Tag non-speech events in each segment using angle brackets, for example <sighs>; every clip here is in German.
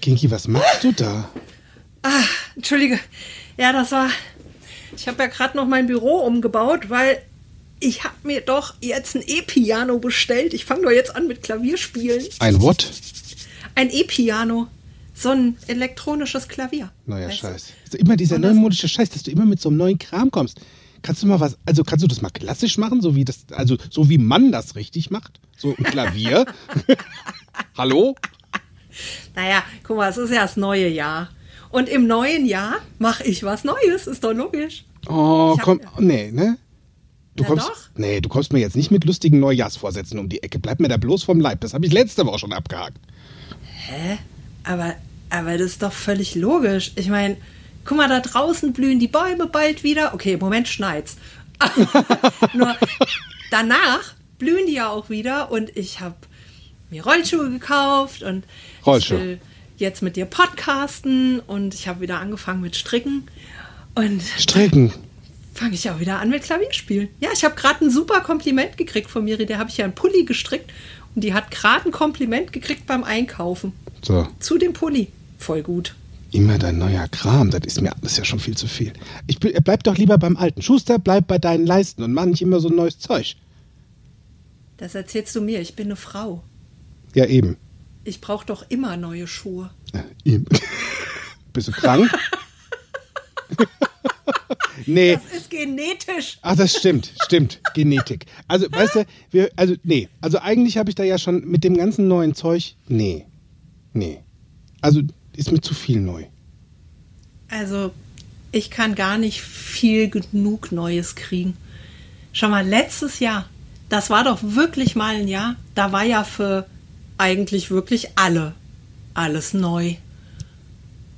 Kinky, was machst du da? Ah, entschuldige. Ja, das war. Ich habe ja gerade noch mein Büro umgebaut, weil ich habe mir doch jetzt ein E-Piano bestellt. Ich fange doch jetzt an mit Klavierspielen. Ein what? Ein E-Piano. So ein elektronisches Klavier. Neuer? Scheiß. Also immer dieser neumodische Scheiß, dass du immer mit so einem neuen Kram kommst. Kannst du mal was, also kannst du das mal klassisch machen, so wie das, also so wie man das richtig macht? So ein Klavier? <laughs> Hallo? Naja, guck mal, es ist ja das neue Jahr. Und im neuen Jahr mache ich was Neues, ist doch logisch. Oh, hab- komm, nee, ne? Du kommst, doch. nee, du kommst mir jetzt nicht mit lustigen Neujahrsvorsätzen um die Ecke. Bleib mir da bloß vom Leib. Das habe ich letzte Woche schon abgehakt. Aber, aber das ist doch völlig logisch. Ich meine, guck mal, da draußen blühen die Bäume bald wieder. Okay, im Moment schneit's. <laughs> Nur danach blühen die ja auch wieder und ich habe mir Rollschuhe gekauft und Rollschuhe. ich will jetzt mit dir podcasten und ich habe wieder angefangen mit Stricken und Stricken. fange ich auch wieder an mit Klavierspielen. Ja, ich habe gerade ein super Kompliment gekriegt von Miri, der habe ich ja einen Pulli gestrickt und die hat gerade ein Kompliment gekriegt beim Einkaufen So, zu dem Pulli. Voll gut. immer dein neuer Kram. Das ist mir alles ja schon viel zu viel. Ich bleib doch lieber beim Alten. Schuster, bleib bei deinen Leisten und mach nicht immer so ein neues Zeug. Das erzählst du mir. Ich bin eine Frau. Ja, eben. Ich brauche doch immer neue Schuhe. Ja, eben. <laughs> Bist du krank? <laughs> nee. Das ist genetisch. Ach, das stimmt, stimmt. Genetik. Also, weißt du, wir, also, nee. Also, eigentlich habe ich da ja schon mit dem ganzen neuen Zeug, nee. Nee. Also, ist mir zu viel neu. Also, ich kann gar nicht viel genug Neues kriegen. Schau mal, letztes Jahr, das war doch wirklich mal ein Jahr, da war ja für eigentlich wirklich alle alles neu.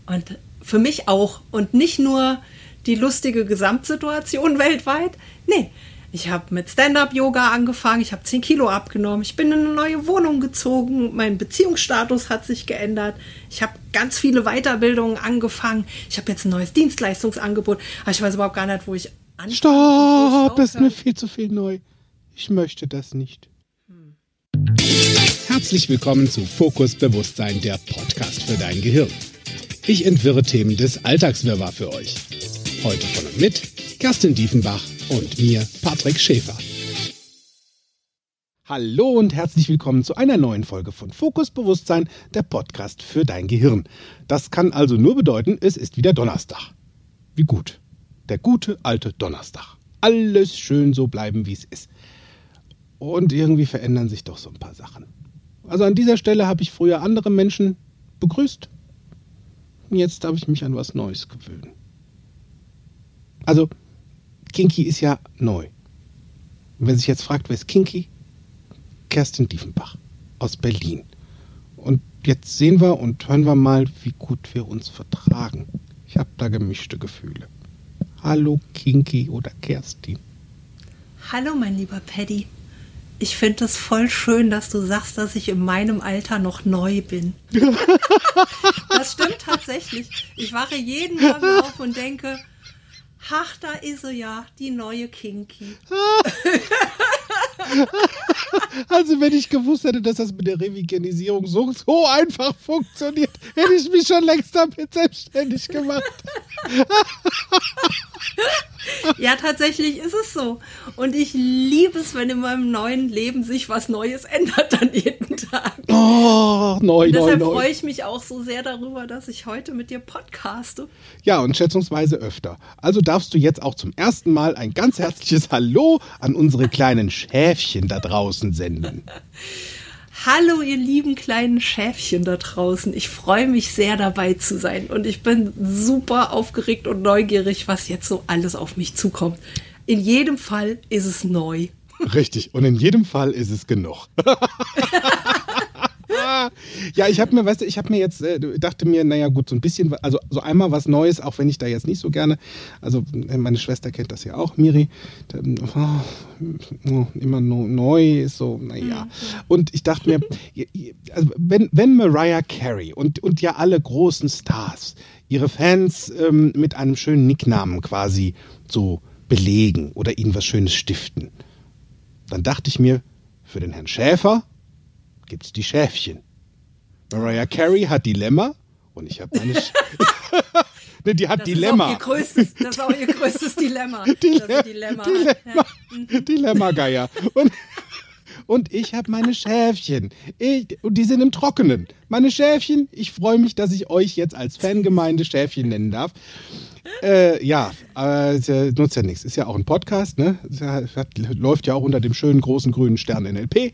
Und für mich auch. Und nicht nur die lustige Gesamtsituation <laughs> weltweit. Nee, ich habe mit Stand-up-Yoga angefangen, ich habe 10 Kilo abgenommen, ich bin in eine neue Wohnung gezogen, mein Beziehungsstatus hat sich geändert, ich habe ganz viele Weiterbildungen angefangen, ich habe jetzt ein neues Dienstleistungsangebot, aber ich weiß überhaupt gar nicht, wo ich anfange. Stopp, das ist mir viel zu viel neu. Ich möchte das nicht. Herzlich willkommen zu Fokus Bewusstsein, der Podcast für dein Gehirn. Ich entwirre Themen des Alltagswirrwarr für euch. Heute von und mit Kerstin Diefenbach und mir, Patrick Schäfer. Hallo und herzlich willkommen zu einer neuen Folge von Fokus Bewusstsein, der Podcast für dein Gehirn. Das kann also nur bedeuten, es ist wieder Donnerstag. Wie gut. Der gute alte Donnerstag. Alles schön so bleiben, wie es ist. Und irgendwie verändern sich doch so ein paar Sachen. Also an dieser Stelle habe ich früher andere Menschen begrüßt. Jetzt darf ich mich an was Neues gewöhnen. Also, Kinky ist ja neu. Und wer sich jetzt fragt, wer ist Kinky? Kerstin Diefenbach aus Berlin. Und jetzt sehen wir und hören wir mal, wie gut wir uns vertragen. Ich habe da gemischte Gefühle. Hallo Kinky oder Kerstin. Hallo, mein lieber Paddy. Ich finde es voll schön, dass du sagst, dass ich in meinem Alter noch neu bin. <laughs> das stimmt tatsächlich. Ich wache jeden Morgen auf und denke, ach, da ist sie ja, die neue Kinky. <laughs> <laughs> Also wenn ich gewusst hätte, dass das mit der Reveganisierung so, so einfach funktioniert, hätte ich mich schon längst damit selbstständig gemacht. <laughs> Ja, tatsächlich ist es so. Und ich liebe es, wenn in meinem neuen Leben sich was Neues ändert dann jeden Tag. Oh, neu, Und deshalb neu. freue ich mich auch so sehr darüber, dass ich heute mit dir podcaste. Ja, und schätzungsweise öfter. Also darfst du jetzt auch zum ersten Mal ein ganz herzliches Hallo an unsere kleinen Schäfchen da draußen senden. <laughs> Hallo, ihr lieben kleinen Schäfchen da draußen. Ich freue mich sehr dabei zu sein und ich bin super aufgeregt und neugierig, was jetzt so alles auf mich zukommt. In jedem Fall ist es neu. Richtig. Und in jedem Fall ist es genug. <laughs> <laughs> ja, ich habe mir, weißt du, ich habe mir jetzt, äh, dachte mir, naja gut, so ein bisschen, also so einmal was Neues, auch wenn ich da jetzt nicht so gerne, also äh, meine Schwester kennt das ja auch, Miri, da, oh, immer no, neu ist so, naja. Und ich dachte mir, <laughs> also wenn, wenn Mariah Carey und, und ja alle großen Stars ihre Fans ähm, mit einem schönen Nicknamen quasi so belegen oder ihnen was Schönes stiften, dann dachte ich mir, für den Herrn Schäfer gibt's die Schäfchen. Mariah Carey hat Dilemma Und ich habe meine. Sch <laughs> ne, die hat Das Dilemma. Ist auch ihr größtes, das ist auch ihr größtes Dilemma. <laughs> Dile Dilemma. Dilemma. hat. Ja. Dilemma-Geier. Und, und ich habe meine Schäfchen. Ich, und die sind im Trockenen. Meine Schäfchen, ich freue mich, dass ich euch jetzt als Fangemeinde Schäfchen nennen darf. Äh, ja, aber es äh, nutzt ja nichts. Ist ja auch ein Podcast, ne? Hat, läuft ja auch unter dem schönen großen grünen Stern NLP.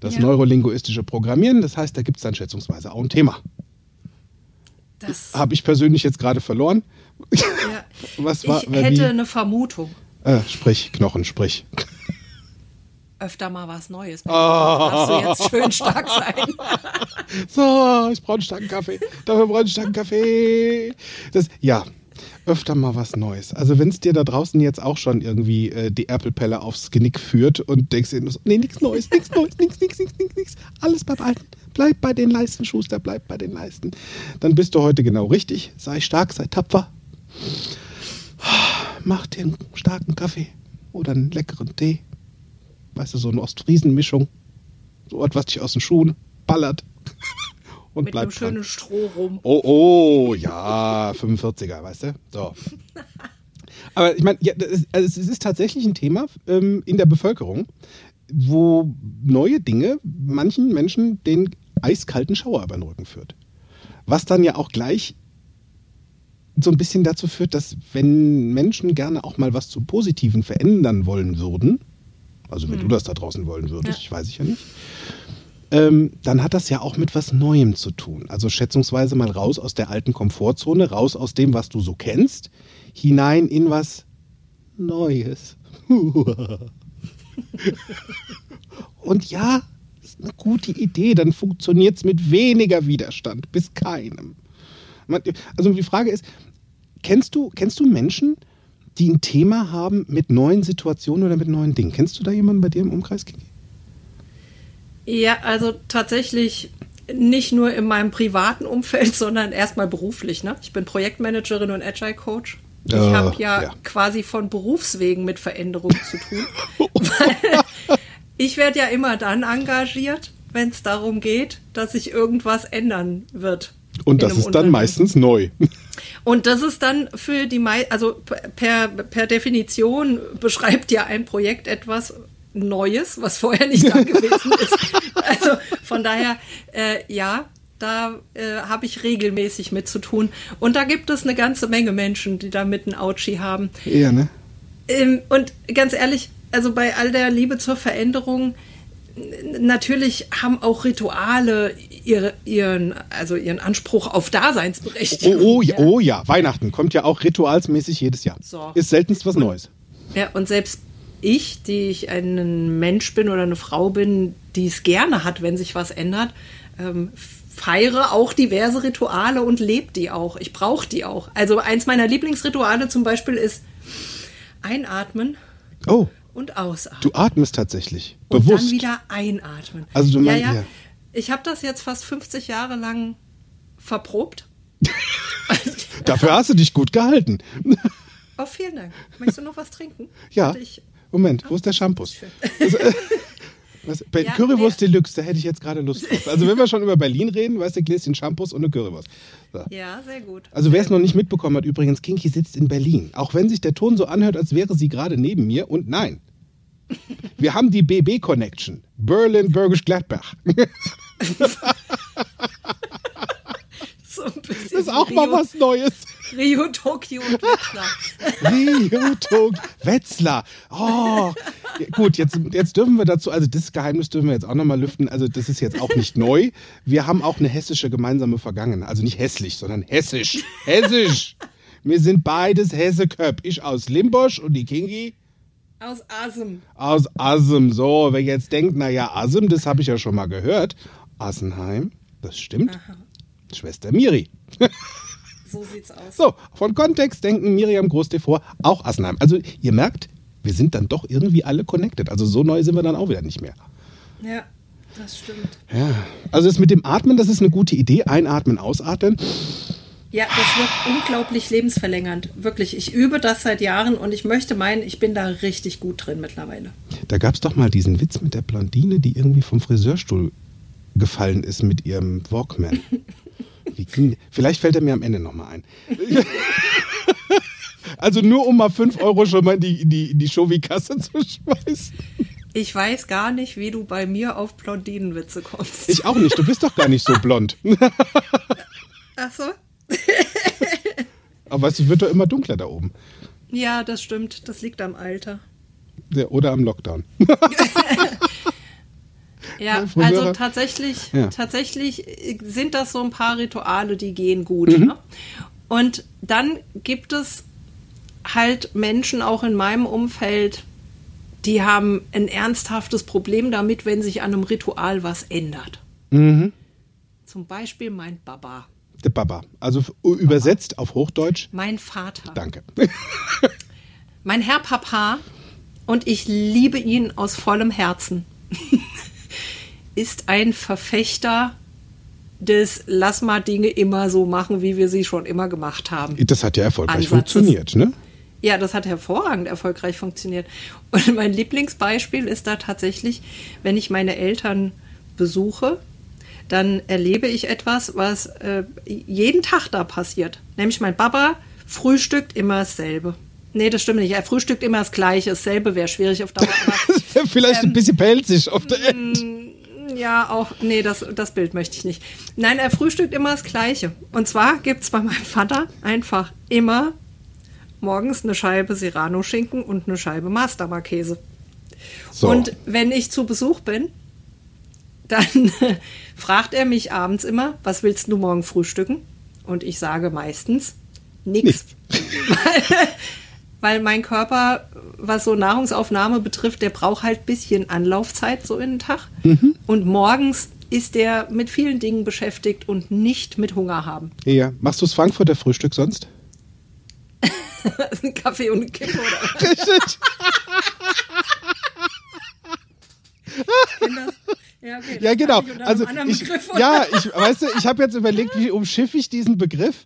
Das Ja. neurolinguistische Programmieren. Das heißt, da gibt es dann schätzungsweise auch ein Thema. Das, Habe ich persönlich jetzt gerade verloren. ja. <laughs> Was war Ich hätte wie? eine Vermutung. Äh, sprich, Knochen, sprich. Öfter mal was Neues. Ah. Darfst du jetzt schön stark sein. <laughs> So, ich brauche einen starken Kaffee. Dafür brauche ich einen starken Kaffee. Das, ja, öfter mal was Neues. Also wenn es dir da draußen jetzt auch schon irgendwie äh, die Erpelpelle aufs Genick führt und denkst dir nee, nichts Neues, nichts Neues, nichts, nichts, nichts, nichts, nichts. Alles beim Alten. Bleib bei den Leisten, Schuster, bleib bei den Leisten. Dann bist du heute genau richtig. Sei stark, sei tapfer. Mach dir einen starken Kaffee oder einen leckeren Tee. Weißt du, so eine Ostfriesen-Mischung. So etwas dich aus den Schuhen ballert. <laughs> Und Mit bleib einem dran. schönen Stroh rum. Oh, oh, ja, 45er, weißt du? So. <laughs> Aber ich meine, ja, das also es ist tatsächlich ein Thema ähm, in der Bevölkerung, wo neue Dinge manchen Menschen den eiskalten Schauer über den Rücken führt. Was dann ja auch gleich so ein bisschen dazu führt, dass wenn Menschen gerne auch mal was zum Positiven verändern wollen würden, also wenn du das da draußen wollen würdest, Ja. ich weiß ich ja nicht, ähm, dann hat das ja auch mit was Neuem zu tun. Also schätzungsweise mal raus aus der alten Komfortzone, raus aus dem, was du so kennst, hinein in was Neues. <laughs> Und ja, ist eine gute Idee, dann funktioniert es mit weniger Widerstand, bis keinem. Also die Frage ist, kennst du, kennst du Menschen, die ein Thema haben mit neuen Situationen oder mit neuen Dingen? Kennst du da jemanden bei dir im Umkreis? Ja, also tatsächlich nicht nur in meinem privaten Umfeld, <laughs> sondern erstmal beruflich. Ne? Ich bin Projektmanagerin und Agile Coach. Ich Äh, habe ja, ja. quasi von Berufswegen mit Veränderungen zu tun. <laughs> Ich werde ja immer dann engagiert, wenn es darum geht, dass sich irgendwas ändern wird. Und das ist dann meistens neu. <laughs> Und das ist dann für die mei also per, per Definition beschreibt ja ein Projekt etwas Neues, was vorher nicht da <laughs> gewesen ist. Also von daher, äh, ja, da äh, habe ich regelmäßig mit zu tun. Und da gibt es eine ganze Menge Menschen, die damit ein Ouchie haben. Ja, ne? Ähm, und ganz ehrlich, also bei all der Liebe zur Veränderung, natürlich haben auch Rituale ihre, ihren, also ihren Anspruch auf Oh, Daseinsberechtigung. oh, ja, oh ja, Weihnachten kommt ja auch ritualsmäßig jedes Jahr. So. Ist seltenst was Neues. Ja, und selbst ich, die ich ein Mensch bin oder eine Frau bin, die es gerne hat, wenn sich was ändert, ähm, feiere auch diverse Rituale und lebe die auch. Ich brauche die auch. Also eins meiner Lieblingsrituale zum Beispiel ist einatmen Oh, und ausatmen. du atmest tatsächlich. und Bewusst. dann wieder einatmen. Also du meinst- ja. ja. Ich habe das jetzt fast 50 Jahre lang verprobt. <laughs> Dafür hast du dich gut gehalten. Oh, vielen Dank. Möchtest du noch was trinken? Ja. Ich, Moment, wo ist der Shampoo? schön. Was, bei Ja, Currywurst nee. Deluxe, da hätte ich jetzt gerade Lust drauf. Also wenn wir schon über Berlin reden, weißt du, Gläschen Shampoos und eine Currywurst. So. ja, sehr gut. Also wer es noch nicht mitbekommen hat, übrigens, Kinky sitzt in Berlin. Auch wenn sich der Ton so anhört, als wäre sie gerade neben mir. Und nein, wir haben die BB-Connection. Berlin, Bergisch Gladbach. <laughs> So ein bisschen Das <laughs> ist auch mal was Neues. Rio, Tokio und Wetzlar. <laughs> Rio, Tog, Wetzlar. Oh, gut, jetzt, jetzt dürfen wir dazu, also das Geheimnis dürfen wir jetzt auch nochmal lüften. Also das ist jetzt auch nicht neu. Wir haben auch eine hessische gemeinsame Vergangenheit. Also nicht hässlich, sondern hessisch. Hessisch. Wir sind beides Hesseköp. Ich aus Limbosch und die Kingi Aus Asem. aus Assem. So, wer jetzt denkt, naja, Assem, das habe ich ja schon mal gehört. Assenheim, das stimmt. Schwester Miri. <laughs> So sieht's aus. So, von Kontext denken Miriam Groß vor, auch Assenheim. Also ihr merkt, wir sind dann doch irgendwie alle connected. Also so neu sind wir dann auch wieder nicht mehr. Ja, das stimmt. Ja. Also das mit dem Atmen, das ist eine gute Idee. Einatmen, ausatmen. Ja, das wird unglaublich lebensverlängernd. Wirklich, ich übe das seit Jahren und ich möchte meinen, ich bin da richtig gut drin mittlerweile. Da gab es doch mal diesen Witz mit der Blondine, die irgendwie vom Friseurstuhl gefallen ist mit ihrem Walkman. <laughs> Wie ging, vielleicht fällt er mir am Ende nochmal ein. <laughs> also nur um mal 5 Euro schon mal in die, die, die Shovi-Kasse zu schmeißen. Ich weiß gar nicht, wie du bei mir auf Blondinenwitze kommst. Ich auch nicht. Du bist doch gar nicht so blond. <laughs> Ach so? Aber es wird doch immer dunkler da oben. Ja, das stimmt. Das liegt am Alter. Ja, Oder am Lockdown. <laughs> Ja, früher- also tatsächlich, Ja. tatsächlich sind das so ein paar Rituale, die gehen gut. Mhm. Ne? Und dann gibt es halt Menschen auch in meinem Umfeld, die haben ein ernsthaftes Problem damit, wenn sich an einem Ritual was ändert. Mhm. Zum Beispiel mein Baba, Der Baba. Also f- übersetzt auf Hochdeutsch. mein Vater, Danke. mein Herr Papa und ich liebe ihn aus vollem Herzen, <laughs> ist ein Verfechter des Lass mal Dinge immer so machen, wie wir sie schon immer gemacht haben. Das hat ja erfolgreich Ansatzes. funktioniert, ne? Ja, das hat hervorragend erfolgreich funktioniert. Und <laughs> mein Lieblingsbeispiel ist da tatsächlich, wenn ich meine Eltern besuche, dann erlebe ich etwas, was äh, jeden Tag da passiert. Nämlich mein Papa frühstückt immer dasselbe. Nee, das stimmt nicht. Er frühstückt immer das Gleiche. Dasselbe wäre schwierig auf Dauer. <laughs> Vielleicht Ähm, ein bisschen pelzig auf der End. Ja, auch, nee, das, das Bild möchte ich nicht. Nein, er frühstückt immer das Gleiche. Und zwar gibt es bei meinem Vater einfach immer morgens eine Scheibe Serrano-Schinken und eine Scheibe Mastermarkäse. So. Und wenn ich zu Besuch bin, dann <laughs> fragt er mich abends immer, was willst du morgen frühstücken? Und ich sage meistens nichts. <laughs> weil, <laughs> weil mein Körper, was so Nahrungsaufnahme betrifft, der braucht halt ein bisschen Anlaufzeit so in den Tag. Und morgens ist der mit vielen Dingen beschäftigt und nicht mit Hunger haben. ja. Machst du das Frankfurter Frühstück sonst? <laughs> Ein Kaffee und eine Kippe oder Richtig. kenn das? Ja, okay, Ja, genau. Also ich, ja, ich, weißt du, ich habe jetzt überlegt, wie umschiffe ich diesen Begriff.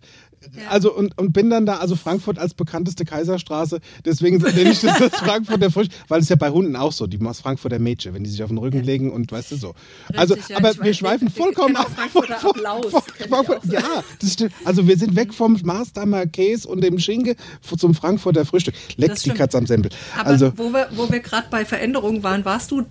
Also und, und bin dann da, also Frankfurt als bekannteste Kaiserstraße, deswegen nenne ich das, das <laughs> Frankfurter Frisch, weil es ja bei Hunden auch so, die machen Frankfurter Mädchen, wenn die sich auf den Rücken legen und weißt du so. also, ja, aber wir schweifen vollkommen auch Frankfurter von- Applaus, von- Frankfurt-. Ja, das stimmt. Also wir sind weg vom Maßdamer Käse und dem Schinke zum Frankfurter Frühstück. Leck die. Katze am Sempel. Aber Also wo wir, wo wir gerade bei Veränderungen waren, warst du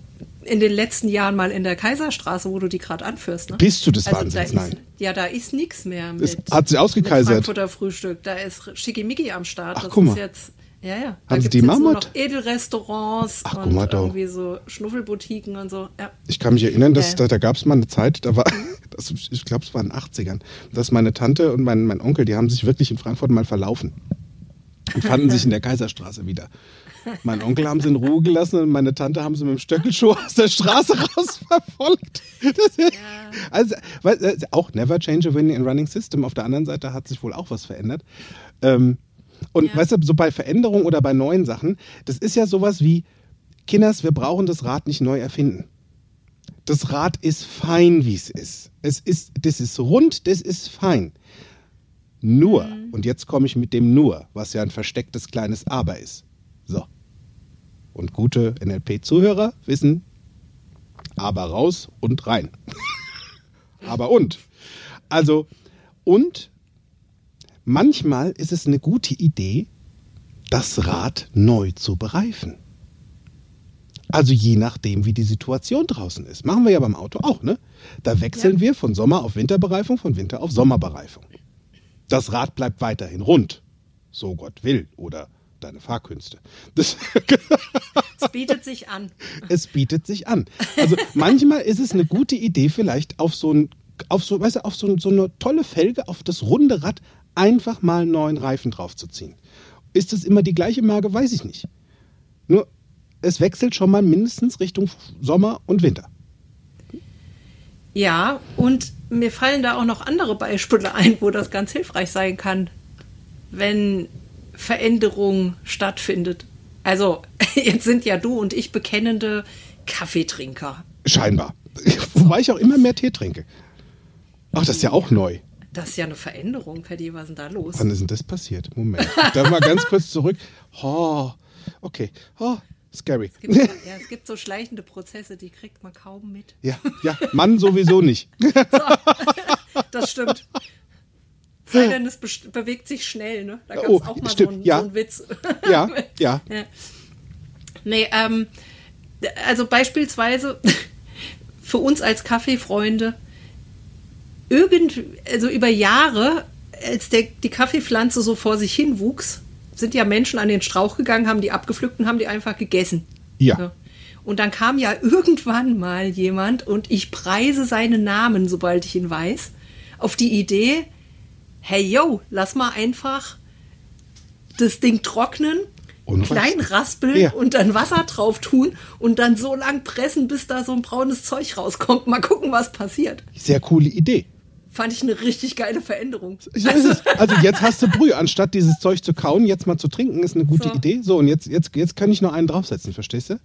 in den letzten Jahren mal in der Kaiserstraße, wo du die gerade anführst, ne? Bist du des also Wahnsinns? Da ist, Nein. Ja, da ist nichts mehr mit. Es hat sich ausgekaisert. Mit Frankfurter Frühstück. Da ist Schickimicki am Start. Ach, das guck ist mal. jetzt. Ja, ja. Haben Sie die Mammut? noch Edelrestaurants Ach, und mal irgendwie so Schnuffelboutiquen und so. Ja. Ich kann mich erinnern, dass Ja. da, da gab es mal eine Zeit, da war, <laughs> das, ich glaube, es war in den 80ern, dass meine Tante und mein, mein Onkel, die haben sich wirklich in Frankfurt mal verlaufen und fanden <laughs> sich in der Kaiserstraße wieder. Mein Onkel haben sie in Ruhe gelassen und meine Tante haben sie mit dem Stöckelschuh aus der Straße raus <laughs> verfolgt. Das, Also, äh, auch never change a winning and running system. Auf der anderen Seite hat sich wohl auch was verändert. Ähm, und Ja. weißt du, so bei Veränderungen oder bei neuen Sachen, das ist ja sowas wie, Kinders, wir brauchen das Rad nicht neu erfinden. Das Rad ist fein, wie es ist. Es ist, das ist rund, das ist fein. Nur, und jetzt komme ich mit dem Nur, was ja ein verstecktes kleines Aber ist. So. Und gute NLP-Zuhörer wissen, aber raus und rein. <laughs> aber und. Also, und manchmal ist es eine gute Idee, das Rad neu zu bereifen. Also je nachdem, wie die Situation draußen ist. Machen wir ja beim Auto auch, ne? Da wechseln Ja. wir von Sommer auf Winterbereifung, von Winter auf Sommerbereifung. Das Rad bleibt weiterhin rund. So Gott will. Oder deine Fahrkünste. Das, <laughs> Es bietet sich an. es bietet sich an. Also manchmal ist es eine gute Idee, vielleicht auf so ein, auf so, weißt du, auf so, so eine tolle Felge, auf das runde Rad einfach mal einen neuen Reifen draufzuziehen. Ist es immer die gleiche Marke? Weiß ich nicht. Nur, es wechselt schon mal mindestens Richtung Sommer und Winter. Ja, und mir fallen da auch noch andere Beispiele ein, wo das ganz hilfreich sein kann, wenn Veränderung stattfindet. Also, <laughs> jetzt sind ja du und ich bekennende Kaffeetrinker. Scheinbar. <laughs> Wobei ich auch immer mehr Tee trinke. Ach, das ist ja auch neu. Das ist ja eine Veränderung, Paddy. Was ist denn da los? Wann ist denn das passiert? Moment. Da mal ganz kurz zurück. Oh, okay. Oh, scary. Es gibt, so, <laughs> ja, es gibt so schleichende Prozesse, die kriegt man kaum mit. Ja, ja, Mann sowieso nicht. Das stimmt. Sei denn, es bewegt sich schnell, ne? Da gab es Oh, auch mal stimmt, so, einen, ja. so einen Witz. Ja, <laughs> ja. Ja. Nee, ähm, also beispielsweise <laughs> für uns als Kaffeefreunde, irgend, also über Jahre, als der, die Kaffeepflanze so vor sich hin wuchs, sind ja Menschen an den Strauch gegangen, haben die abgepflückt und haben die einfach gegessen. Ja. So. Und dann kam ja irgendwann mal jemand und ich preise seinen Namen, sobald ich ihn weiß, auf die Idee, hey yo, lass mal einfach das Ding trocknen, Und klein raspeln. Ja. und dann Wasser drauf tun und dann so lang pressen, bis da so ein braunes Zeug rauskommt. Mal gucken, was passiert. Sehr coole Idee. Fand ich eine richtig geile Veränderung. So. Also jetzt hast du Brühe. Anstatt dieses Zeug zu kauen, jetzt mal zu trinken, ist eine gute So. Idee. So, und jetzt, jetzt, jetzt kann ich noch einen draufsetzen, verstehst du?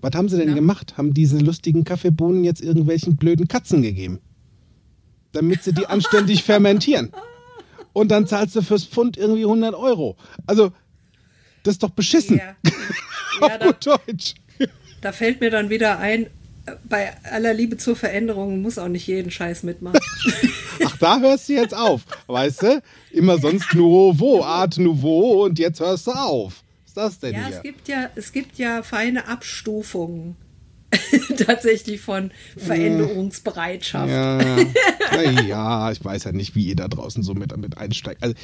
Was haben sie denn gemacht? Haben diese lustigen Kaffeebohnen jetzt irgendwelchen blöden Katzen gegeben? Damit sie die anständig fermentieren. Und dann zahlst du fürs Pfund irgendwie 100 Euro. Also, das ist doch beschissen. Ja. <laughs> Auf Ja, da, gut Deutsch. da fällt mir dann wieder ein, bei aller Liebe zur Veränderung muss auch nicht jeden Scheiß mitmachen. <laughs> Ach, da hörst du jetzt auf. Weißt du? Immer sonst Nouveau, Art Nouveau und jetzt hörst du auf. Was ist das denn Ja, hier? es gibt ja, es gibt ja feine Abstufungen <laughs> tatsächlich von Veränderungsbereitschaft. Ja, <laughs> ja, ich weiß ja nicht, wie ihr da draußen so mit, mit einsteigt. Also,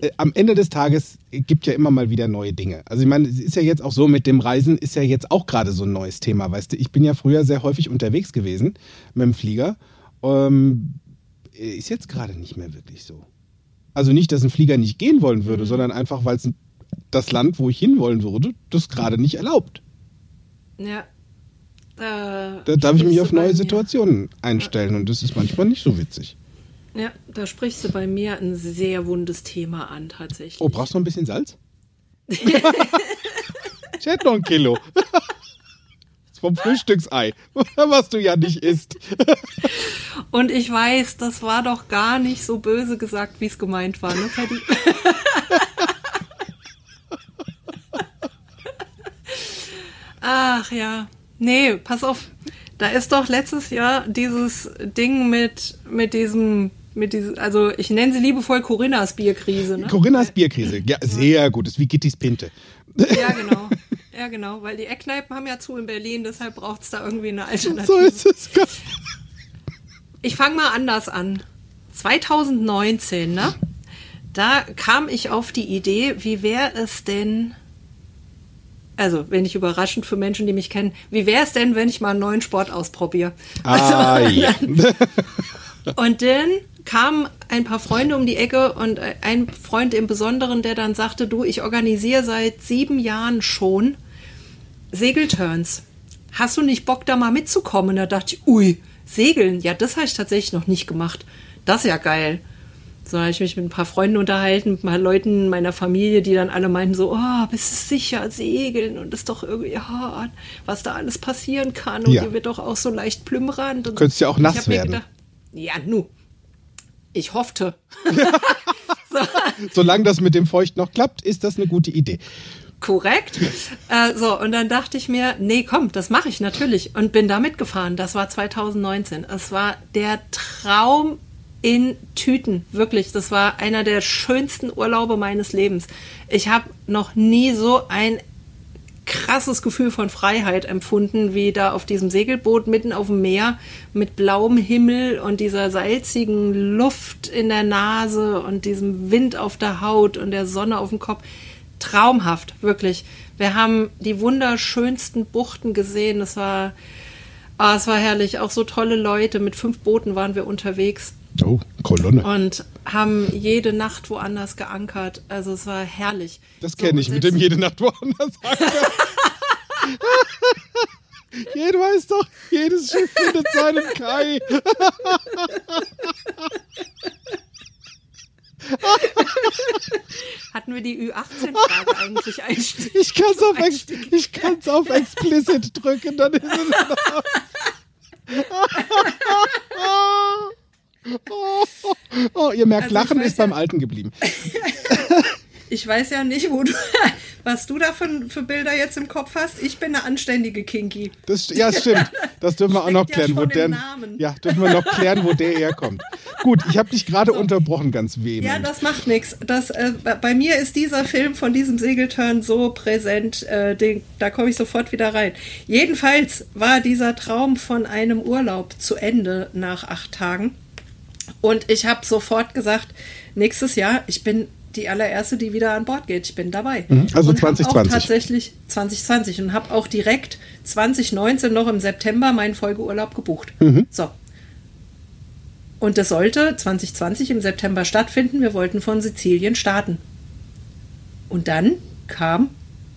äh, am Ende des Tages gibt ja immer mal wieder neue Dinge. Also ich meine, es ist ja jetzt auch so, mit dem Reisen ist ja jetzt auch gerade so ein neues Thema, weißt du. Ich bin ja früher sehr häufig unterwegs gewesen mit dem Flieger. Ähm, ist jetzt gerade nicht mehr wirklich so. Also nicht, dass ein Flieger nicht gehen wollen würde, sondern einfach, weil es das Land, wo ich hinwollen würde, das gerade nicht erlaubt. Ja. Da, Da darf ich mich auf neue Situationen einstellen und das ist manchmal nicht so witzig. Ja, da sprichst du bei mir ein sehr wundes Thema an, tatsächlich. Oh, brauchst du noch ein bisschen Salz? <laughs> ich hätte noch ein Kilo. Vom Frühstücksei, was du ja nicht isst. Und ich weiß, das war doch gar nicht so böse gesagt, wie es gemeint war, ne, Paddy? <laughs> Ach ja. Nee, pass auf. Da ist doch letztes Jahr dieses Ding mit, mit diesem, mit diesem, also ich nenne sie liebevoll Corinnas Bierkrise, ne? Corinnas Bierkrise. Ja, sehr gut. Das ist wie Gittis Pinte. Ja, genau. Ja, genau. Weil die Eckkneipen haben ja zu in Berlin, deshalb braucht es da irgendwie eine Alternative. So ist es. Ich fange mal anders an. 2019, ne? Da kam ich auf die Idee, wie wäre es denn, also wenn ich überraschend für Menschen, die mich kennen, wie wäre es denn, wenn ich mal einen neuen Sport ausprobiere? Ah, Also, ja. <laughs> Und dann kamen ein paar Freunde um die Ecke und ein Freund im Besonderen, der dann sagte, du, ich organisiere seit sieben Jahren schon Segelturns. Hast du nicht Bock, da mal mitzukommen? Und da dachte ich, ui, Segeln, ja, das habe ich tatsächlich noch nicht gemacht. Das ist ja geil. So habe ich mich mit ein paar Freunden unterhalten, mit ein paar Leuten meiner Familie, die dann alle meinten so, oh, bist du sicher, segeln und das ist doch irgendwie, ja, was da alles passieren kann und Ja. ihr wird doch auch so leicht plümmernd. so. Könntest ja auch nass werden. gedacht, ja, nu. Ich hoffte. <laughs> Solange das mit dem Feucht noch klappt, ist das eine gute Idee. Korrekt. Äh, so, und dann dachte ich mir, nee, komm, das mache ich natürlich. Und bin da mitgefahren. Das war 2019. Es war der Traum in Tüten. Wirklich, das war einer der schönsten Urlaube meines Lebens. Ich habe noch nie so ein krasses Gefühl von Freiheit empfunden, wie da auf diesem Segelboot mitten auf dem Meer mit blauem Himmel und dieser salzigen Luft in der Nase und diesem Wind auf der Haut und der Sonne auf dem Kopf. Traumhaft, wirklich. Wir haben die wunderschönsten Buchten gesehen. Es war, ah, es war herrlich. Auch so tolle Leute. Mit fünf Booten waren wir unterwegs Oh, Kolonne. und haben jede Nacht woanders geankert. Also es war herrlich. Das So, kenne ich und mit dem jede Nacht woanders. <laughs> <laughs> Jeder weiß doch, jedes Schiff findet seinen Kai. <laughs> Hatten wir die Ü18-Frage eigentlich einstellen? Ich kann es auf, ex Einstieg. ich kann's auf explicit drücken, dann ist es. Oh, oh, ihr merkt, Also Lachen ist beim ja- Alten geblieben. <laughs> Ich weiß ja nicht, wo du, <laughs> was du da für, für Bilder jetzt im Kopf hast. Ich bin eine anständige Kinky. Das, ja, stimmt. Das dürfen wir auch noch klären, ja wo der. Ja, dürfen wir noch klären, wo der herkommt. Gut, ich habe dich gerade so. unterbrochen, ganz vehement. Ja, das macht nichts. äh, bei mir ist dieser Film von diesem Segeltörn so präsent, äh, den, da komme ich sofort wieder rein. Jedenfalls war dieser Traum von einem Urlaub zu Ende nach acht Tagen. Und ich habe sofort gesagt, nächstes Jahr, ich bin die allererste, die wieder an Bord geht. Ich bin dabei. Mhm, also und 2020. tatsächlich 2020 und habe auch direkt 2019 noch im September meinen Folgeurlaub gebucht. Mhm. So. Und das sollte 2020 im September stattfinden. Wir wollten von Sizilien starten. Und dann kam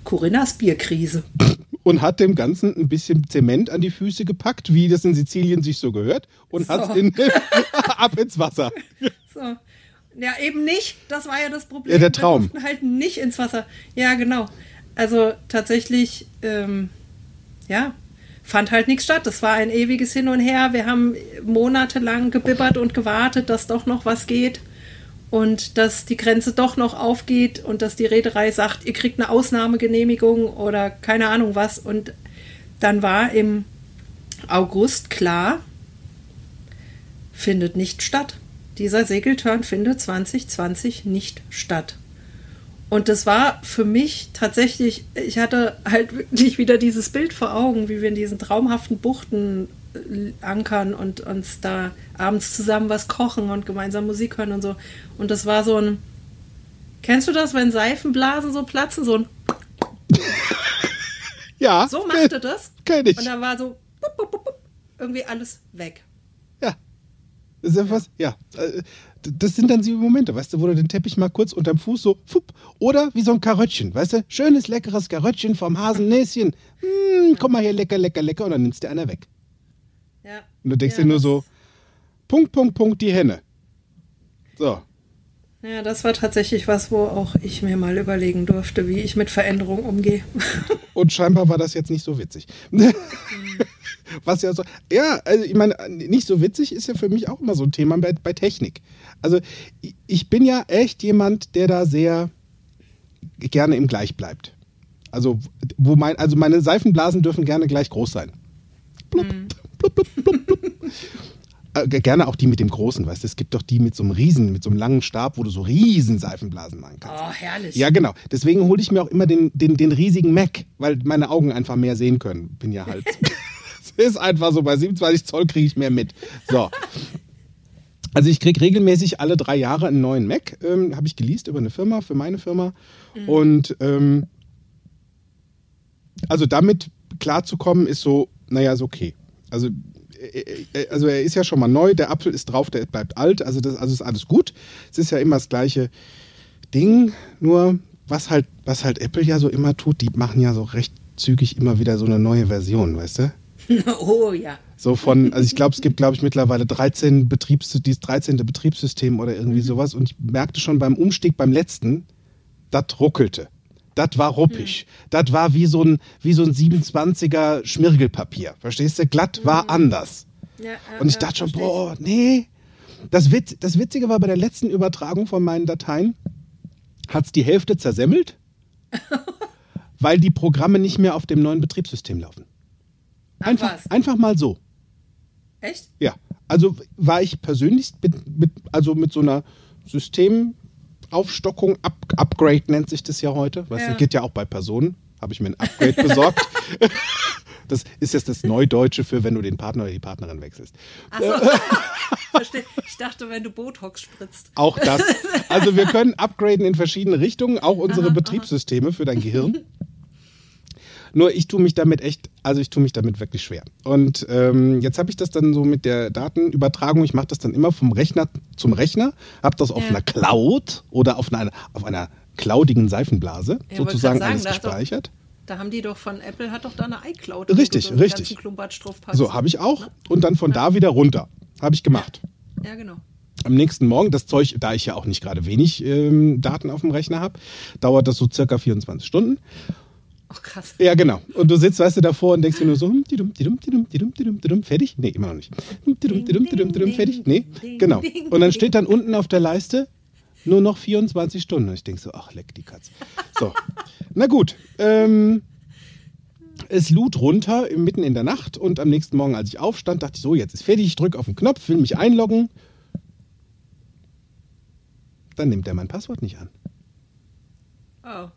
Corinnas Bierkrise. <laughs> Und hat dem Ganzen ein bisschen Zement an die Füße gepackt, wie das in Sizilien sich so gehört, und so. hat ihn <laughs> ab ins Wasser. So. Ja, eben nicht. Das war ja das Problem. Ja, der Traum. Wir halt nicht ins Wasser. Ja, genau. Also tatsächlich, ähm, ja, fand halt nichts statt. Das war ein ewiges Hin und Her. Wir haben monatelang gebibbert und gewartet, dass doch noch was geht und dass die Grenze doch noch aufgeht und dass die Reederei sagt, ihr kriegt eine Ausnahmegenehmigung oder keine Ahnung was. Und dann war im August klar, findet nicht statt. Dieser Segeltörn findet 2020 nicht statt. Und das war für mich tatsächlich, ich hatte halt wirklich wieder dieses Bild vor Augen, wie wir in diesen traumhaften Buchten ankern und uns da abends zusammen was kochen und gemeinsam Musik hören und so. Und das war so ein, kennst du das, wenn Seifenblasen so platzen? So ein. <laughs> ja. So machte das. Kenn ich. Und dann war so irgendwie alles weg. Ja. Das ist was, ja. Äh, das sind dann die Momente, weißt du, wo du den Teppich mal kurz unterm Fuß so, fupp, oder wie so ein Karöttchen, weißt du, schönes, leckeres Karöttchen vom Hasennäschen, hm, komm mal hier, lecker, lecker, lecker, und dann nimmst du einer weg. Ja. Und du denkst ja, dir nur so, Punkt, Punkt, Punkt, die Henne. So. Ja, das war tatsächlich was, wo auch ich mir mal überlegen durfte, wie ich mit Veränderungen umgehe. <laughs> Und scheinbar war das jetzt nicht so witzig. Mhm. <laughs> Was ja so, ja, also ich meine, nicht so witzig ist ja für mich auch immer so ein Thema bei, bei Technik. Also ich bin ja echt jemand, der da sehr gerne im Gleich bleibt. Also, wo mein, also meine Seifenblasen dürfen gerne gleich groß sein. Blub, mhm. Blub, blub, blub, blub. Äh, gerne auch die mit dem großen, weißt du, es gibt doch die mit so einem riesen, mit so einem langen Stab, wo du so riesen Seifenblasen machen kannst. Oh, herrlich. Ja, genau. Deswegen hole ich mir auch immer den, den, den riesigen Mac, weil meine Augen einfach mehr sehen können. Bin ja halt. Es <laughs> <laughs> ist einfach so, bei 27 Zoll kriege ich mehr mit. So. Also ich kriege regelmäßig alle drei Jahre einen neuen Mac. Ähm, Habe ich geleast über eine Firma, für meine Firma. Mhm. Und ähm, also damit klarzukommen, ist so, naja, ist okay. Also, äh, äh, also er ist ja schon mal neu, der Apfel ist drauf, der bleibt alt, also das also ist alles gut. Es ist ja immer das gleiche Ding, nur was halt, was halt Apple ja so immer tut, die machen ja so recht zügig immer wieder so eine neue Version, weißt du? <laughs> oh ja. So von, also ich glaube, es gibt, glaube ich, mittlerweile 13 Betriebs, dieses 13. Betriebssystem oder irgendwie mhm. sowas. Und ich merkte schon beim Umstieg beim letzten, das ruckelte. Das war ruppig. Mhm. Das war wie so ein, wie so ein 27er Schmirgelpapier. Verstehst du? Glatt war mhm. anders. Ja, ja, und ich dachte schon, boah, nee. Das, Witz, das Witzige war bei der letzten Übertragung von meinen Dateien, hat es die Hälfte zersemmelt, <laughs> weil die Programme nicht mehr auf dem neuen Betriebssystem laufen. Einfach, einfach mal so. Echt? Ja. Also war ich persönlich mit, mit also mit so einer Systemaufstockung, Up, Upgrade nennt sich das ja heute. Weißt ja. du, geht ja auch bei Personen. Habe ich mir ein Upgrade besorgt. <laughs> Das ist jetzt das Neudeutsche für, wenn du den Partner oder die Partnerin wechselst. So. <laughs> Ich dachte, wenn du Botox spritzt. Auch das. Also wir <laughs> können upgraden in verschiedene Richtungen, auch unsere aha, Betriebssysteme aha. für dein Gehirn. Nur ich tue mich damit echt, also ich tue mich damit wirklich schwer. Und ähm, jetzt habe ich das dann so mit der Datenübertragung, ich mache das dann immer vom Rechner zum Rechner, habe das auf ja. einer Cloud oder auf einer, auf einer cloudigen Seifenblase ja, sozusagen sagen, alles gespeichert. Doch, da haben die doch von Apple, hat doch da eine iCloud. Richtig, so richtig. So, habe ich auch. Und dann von ja. da wieder runter. Habe ich gemacht. Ja, genau am nächsten Morgen, das Zeug, da ich ja auch nicht gerade wenig ähm, Daten auf dem Rechner habe, dauert das so circa 24 Stunden. Ach, krass. Ja, genau. Und du sitzt, weißt du, davor und denkst dir nur so, hm, didum, didum, didum, didum, didum, didum, fertig? Nee, immer noch nicht. Didum, didum, didum, didum, fertig? Nee, genau. Und dann steht dann unten auf der Leiste Nur noch 24 Stunden. Und ich denke so, ach, leck die Katz. So, na gut. Ähm, es lud runter, mitten in der Nacht. Und am nächsten Morgen, als ich aufstand, dachte ich so, jetzt ist fertig. Ich drücke auf den Knopf, will mich einloggen. Dann nimmt er mein Passwort nicht an. Oh.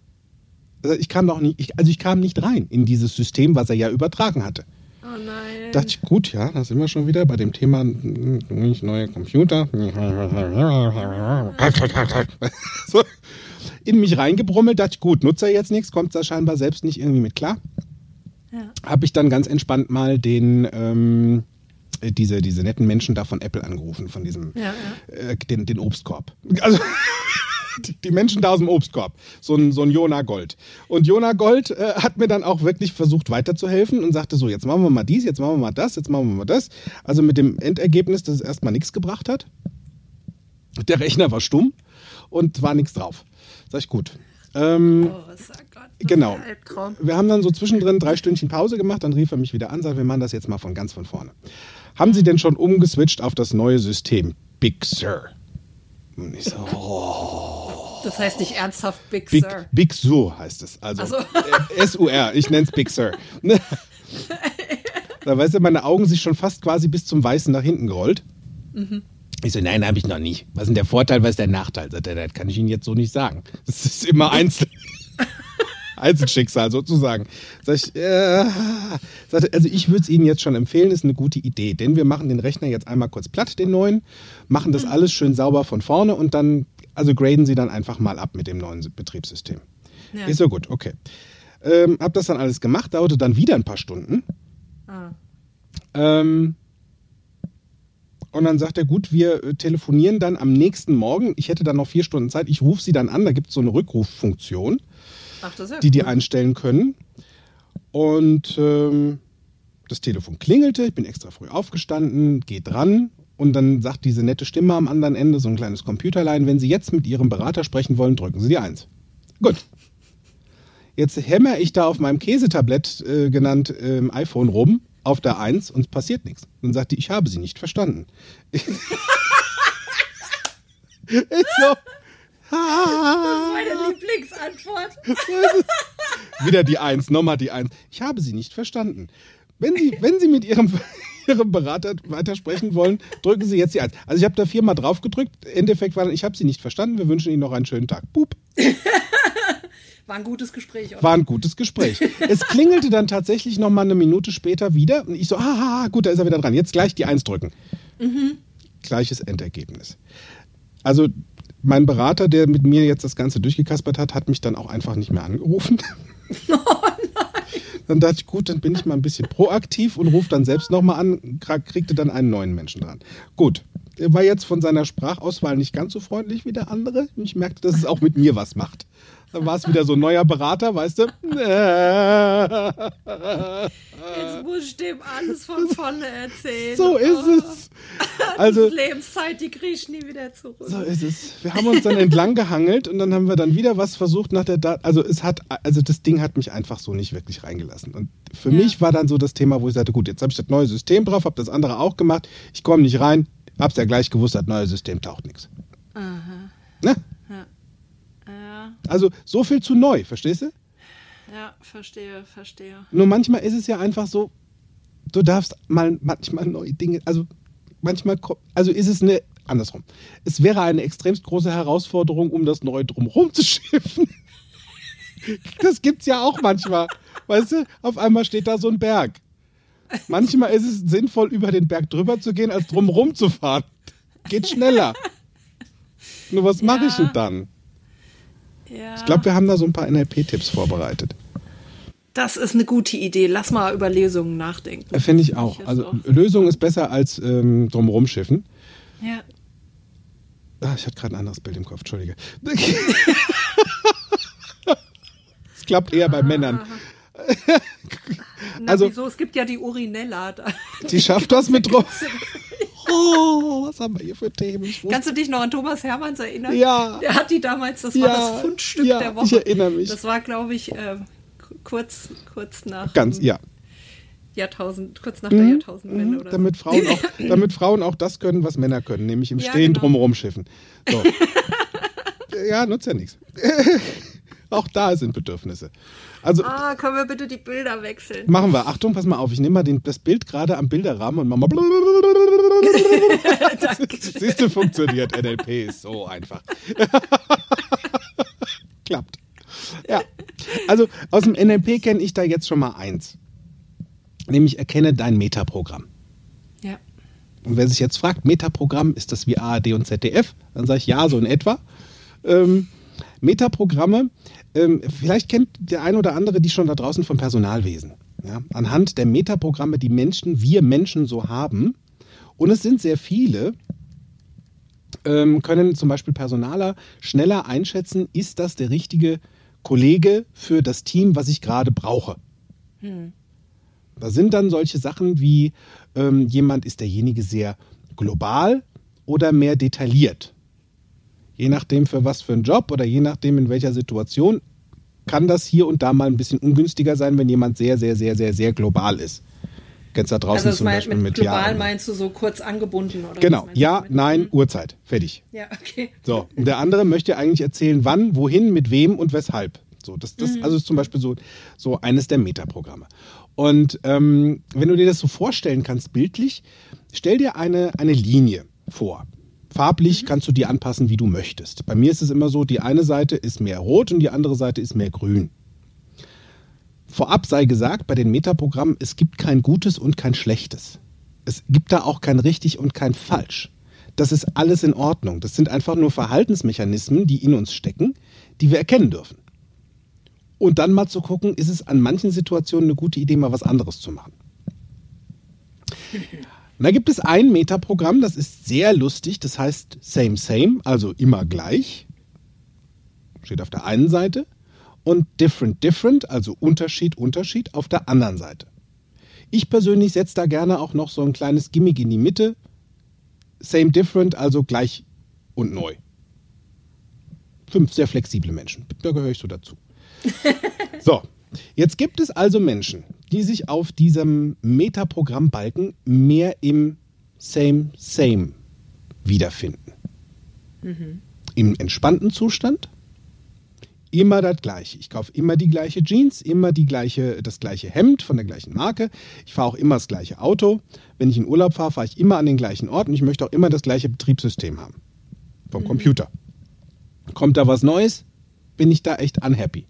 Also ich kam noch nicht, ich, also ich kam nicht rein in dieses System, was er ja übertragen hatte. Oh nein. Dachte ich, gut, ja, da sind wir schon wieder bei dem Thema nicht neue Computer. <laughs> so, in mich reingebrummelt, dachte ich, gut, nutzt er jetzt nichts, kommt da scheinbar selbst nicht irgendwie mit klar. ja. Habe ich dann ganz entspannt mal den, ähm, diese, diese netten Menschen da von Apple angerufen, von diesem, Ja, Äh, den, den Obstkorb. Also, <laughs> <laughs> die- Menschen da aus dem Obstkorb. So ein, so ein Jona Gold. Und Jona Gold äh, hat mir dann auch wirklich versucht weiterzuhelfen und sagte so, jetzt machen wir mal dies, jetzt machen wir mal das, jetzt machen wir mal das. Also mit dem Endergebnis, dass es erstmal nichts gebracht hat. Der Rechner war stumm und war nichts drauf. Sag ich, gut. Ähm, Oh, sag Gott. Genau. wir haben dann so zwischendrin drei Stündchen Pause gemacht, dann rief er mich wieder an, sagt, wir machen das jetzt mal von ganz von vorne. Haben Sie denn schon umgeswitcht auf das neue System Big Sur? Und ich so, oh, Das heißt nicht ernsthaft Big, Big, Sir. Big Sur heißt es. Also äh, S-U-R, ich nenne es Big Sur. Ne? <laughs> da weißt du, meine Augen sich schon fast quasi bis zum Weißen nach hinten gerollt. Ich so, nein, habe ich noch nicht. Was ist denn der Vorteil, was ist der Nachteil? Sagt er, das kann ich Ihnen jetzt so nicht sagen. Das ist immer einzeln. <laughs> Einzelschicksal sozusagen. Sag ich, äh, also ich würde es Ihnen jetzt schon empfehlen, ist eine gute Idee, denn wir machen den Rechner jetzt einmal kurz platt, den neuen, machen das alles schön sauber von vorne und dann, also graden Sie dann einfach mal ab mit dem neuen Betriebssystem. Ja. Ist so gut, okay. Ähm, hab das dann alles gemacht, dauerte dann wieder ein paar Stunden. Ah. Ähm, und dann sagt er, gut, wir äh, telefonieren dann am nächsten Morgen. Ich hätte dann noch vier Stunden Zeit. Ich rufe sie dann an. Da gibt es so eine Rückruffunktion, Ach, ja die die cool. einstellen können. Und ähm, das Telefon klingelte. Ich bin extra früh aufgestanden, gehe dran. Und dann sagt diese nette Stimme am anderen Ende, so ein kleines Computerlein, wenn Sie jetzt mit Ihrem Berater sprechen wollen, drücken Sie die Eins. Gut. Jetzt hämmer ich da auf meinem Käsetablett, äh, genannt ähm, iPhone rum, auf der Eins und es passiert nichts. Dann sagt die, ich habe Sie nicht verstanden. <laughs> ist so. Meine Lieblingsantwort. Wieder die Eins, nochmal die Eins. Ich habe Sie nicht verstanden. Wenn Sie, wenn Sie mit Ihrem, Ihrem Berater weitersprechen wollen, drücken Sie jetzt die Eins. Also ich habe da viermal drauf gedrückt. Endeffekt war dann, ich habe Sie nicht verstanden. Wir wünschen Ihnen noch einen schönen Tag. Pup. <laughs> War ein gutes Gespräch, oder? War ein gutes Gespräch. Es klingelte dann tatsächlich noch mal eine Minute später wieder. Und ich so, ah, gut, da ist er wieder dran. Jetzt gleich die Eins drücken. Gleiches Endergebnis. Also mein Berater, der mit mir jetzt das Ganze durchgekaspert hat, hat mich dann auch einfach nicht mehr angerufen. <laughs> <laughs> Dann dachte ich, gut, dann bin ich mal ein bisschen proaktiv und rufe dann selbst nochmal an, krieg- kriegte dann einen neuen Menschen dran. Gut, er war jetzt von seiner Sprachauswahl nicht ganz so freundlich wie der andere. Ich merkte, dass es auch mit mir was macht. Dann war es wieder so ein neuer Berater, weißt du? Jetzt muss ich dem alles von vorne erzählen. So ist Oh, es. Also, Lebenszeit, die kriege ich nie wieder zurück. so ist es. Wir haben uns dann entlang gehangelt und dann haben wir dann wieder was versucht nach der Dat Also es hat, also das Ding hat mich einfach so nicht wirklich reingelassen. Und für Ja. mich war dann so das Thema, wo ich sagte, gut, jetzt habe ich das neue System drauf, habe das andere auch gemacht. Ich komme nicht rein, hab's ja gleich gewusst, das neue System taucht nichts. Aha. Ne? Ja, Also so viel zu neu, verstehst du? ja, verstehe, verstehe. Nur manchmal ist es ja einfach so, du darfst mal manchmal neue Dinge, also manchmal, also ist es eine, andersrum, es wäre eine extremst große Herausforderung, um das Neue drumherum zu <laughs> schiffen. Das gibt's ja auch manchmal, weißt du, auf einmal steht da so ein Berg. Manchmal ist es sinnvoll, über den Berg drüber zu gehen, als drumherum zu fahren. Geht schneller. Nur was mache ich Ja. denn dann? Ja. Ich glaube, wir haben da so ein paar NLP-Tipps vorbereitet. das ist eine gute Idee. Lass mal über Lesungen nachdenken. Äh, Finde ich auch. Also auch. Lösung ist besser als ähm, drumherum schiffen. Ja. Ah, ich hatte gerade ein anderes Bild im Kopf, Entschuldige. <laughs> Es klappt eher bei Männern. Na, Also- wieso? Es gibt ja die Urinella. Da. <laughs> Die schafft das mit drum. Oh, was haben wir hier für Themen? Kannst du dich noch an Thomas Hermanns erinnern? Ja. Der hat die damals, das Ja, war das Fundstück ja, der Woche. ich erinnere mich. Das war, glaube ich, äh, kurz, kurz nach Ganz, ja. Jahrtausend, kurz nach der Mhm, Jahrtausendwende mhm, oder damit, Frauen auch, <laughs> damit Frauen auch das können, was Männer können, nämlich im Ja, Stehen genau. drumherum schiffen. So. <laughs> ja, nutzt ja nichts. <laughs> Auch da sind Bedürfnisse. Also Ah, können wir bitte die Bilder wechseln? machen wir. Achtung, pass mal auf. Ich nehme mal den, das Bild gerade am Bilderrahmen und mach mal. <laughs> Siehst du, funktioniert. NLP ist so einfach. <laughs> Klappt. Ja. Also aus dem NLP kenne ich da jetzt schon mal eins. Nämlich erkenne dein Metaprogramm. Ja. Und wer sich jetzt fragt, Metaprogramm, ist das wie ARD und ZDF? Dann sage ich ja, so in etwa. Ähm, Metaprogramme, ähm, vielleicht kennt der ein oder andere die schon da draußen vom Personalwesen. Ja? Anhand der Metaprogramme, die Menschen, wir Menschen so haben, und es sind sehr viele, ähm, können zum Beispiel Personaler schneller einschätzen, ist das der richtige Kollege für das Team, was ich gerade brauche. Da sind dann solche Sachen wie, ähm, jemand ist derjenige sehr global oder mehr detailliert. Je nachdem für was für einen Job oder je nachdem in welcher Situation kann das hier und da mal ein bisschen ungünstiger sein, wenn jemand sehr, sehr, sehr, sehr, sehr global ist. Kennst du da draußen Also zum mein, Beispiel mit mit, global ja, meinst du so kurz angebunden oder Genau, ja, nein, Mhm. Uhrzeit, fertig. Ja, okay. So, und der andere möchte eigentlich erzählen, wann, wohin, mit wem und weshalb. So, das, das also ist zum Beispiel so, so eines der Metaprogramme. Und ähm, wenn du dir das so vorstellen kannst, bildlich, stell dir eine, eine Linie vor. Farblich kannst du die anpassen, wie du möchtest. Bei mir ist es immer so, die eine Seite ist mehr rot und die andere Seite ist mehr grün. Vorab sei gesagt, bei den Metaprogrammen, es gibt kein Gutes und kein Schlechtes. Es gibt da auch kein richtig und kein falsch. Das ist alles in Ordnung. Das sind einfach nur Verhaltensmechanismen, die in uns stecken, die wir erkennen dürfen. Und dann mal zu gucken, ist es an manchen Situationen eine gute Idee, mal was anderes zu machen. <laughs> Und da gibt es ein Metaprogramm, das ist sehr lustig, das heißt Same Same, also immer gleich. Steht auf der einen Seite. Und Different Different, also Unterschied Unterschied, auf der anderen Seite. Ich persönlich setze da gerne auch noch so ein kleines Gimmick in die Mitte. Same Different, also gleich und neu. Fünf sehr flexible Menschen. Da gehöre ich so dazu. <laughs> So, jetzt gibt es also Menschen, die sich auf diesem Metaprogrammbalken mehr im Same Same wiederfinden. Im entspannten Zustand immer das gleiche. Ich kaufe immer die gleiche Jeans, immer die gleiche, das gleiche Hemd von der gleichen Marke. Ich fahre auch immer das gleiche Auto. Wenn ich in Urlaub fahre, fahre ich immer an den gleichen Ort und ich möchte auch immer das gleiche Betriebssystem haben. Vom Computer. Kommt da was Neues, bin ich da echt unhappy.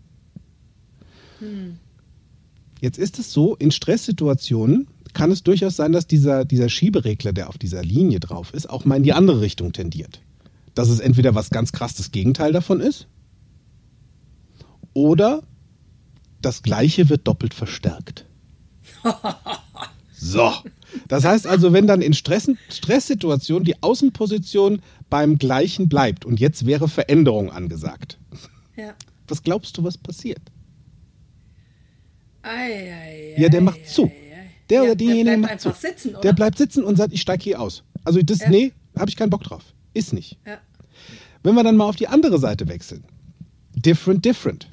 Jetzt ist es so, in Stresssituationen kann es durchaus sein, dass dieser, dieser Schieberegler, der auf dieser Linie drauf ist, auch mal in die andere Richtung tendiert. Dass es entweder was ganz krass das Gegenteil davon ist oder das Gleiche wird doppelt verstärkt. <laughs> So. Das heißt also, wenn dann in Stress, Stresssituationen die Außenposition beim Gleichen bleibt und jetzt wäre Veränderung angesagt. Ja. Was glaubst du, was passiert? Ei, ei, Ja, der macht zu. ei, ei. Der ja, oder diejenige der bleibt einfach zu. sitzen, oder? Der bleibt sitzen und sagt, ich steige hier aus. Also das, Ja. nee, habe ich keinen Bock drauf. Ist nicht. ja. Wenn wir dann mal auf die andere Seite wechseln. Different, different.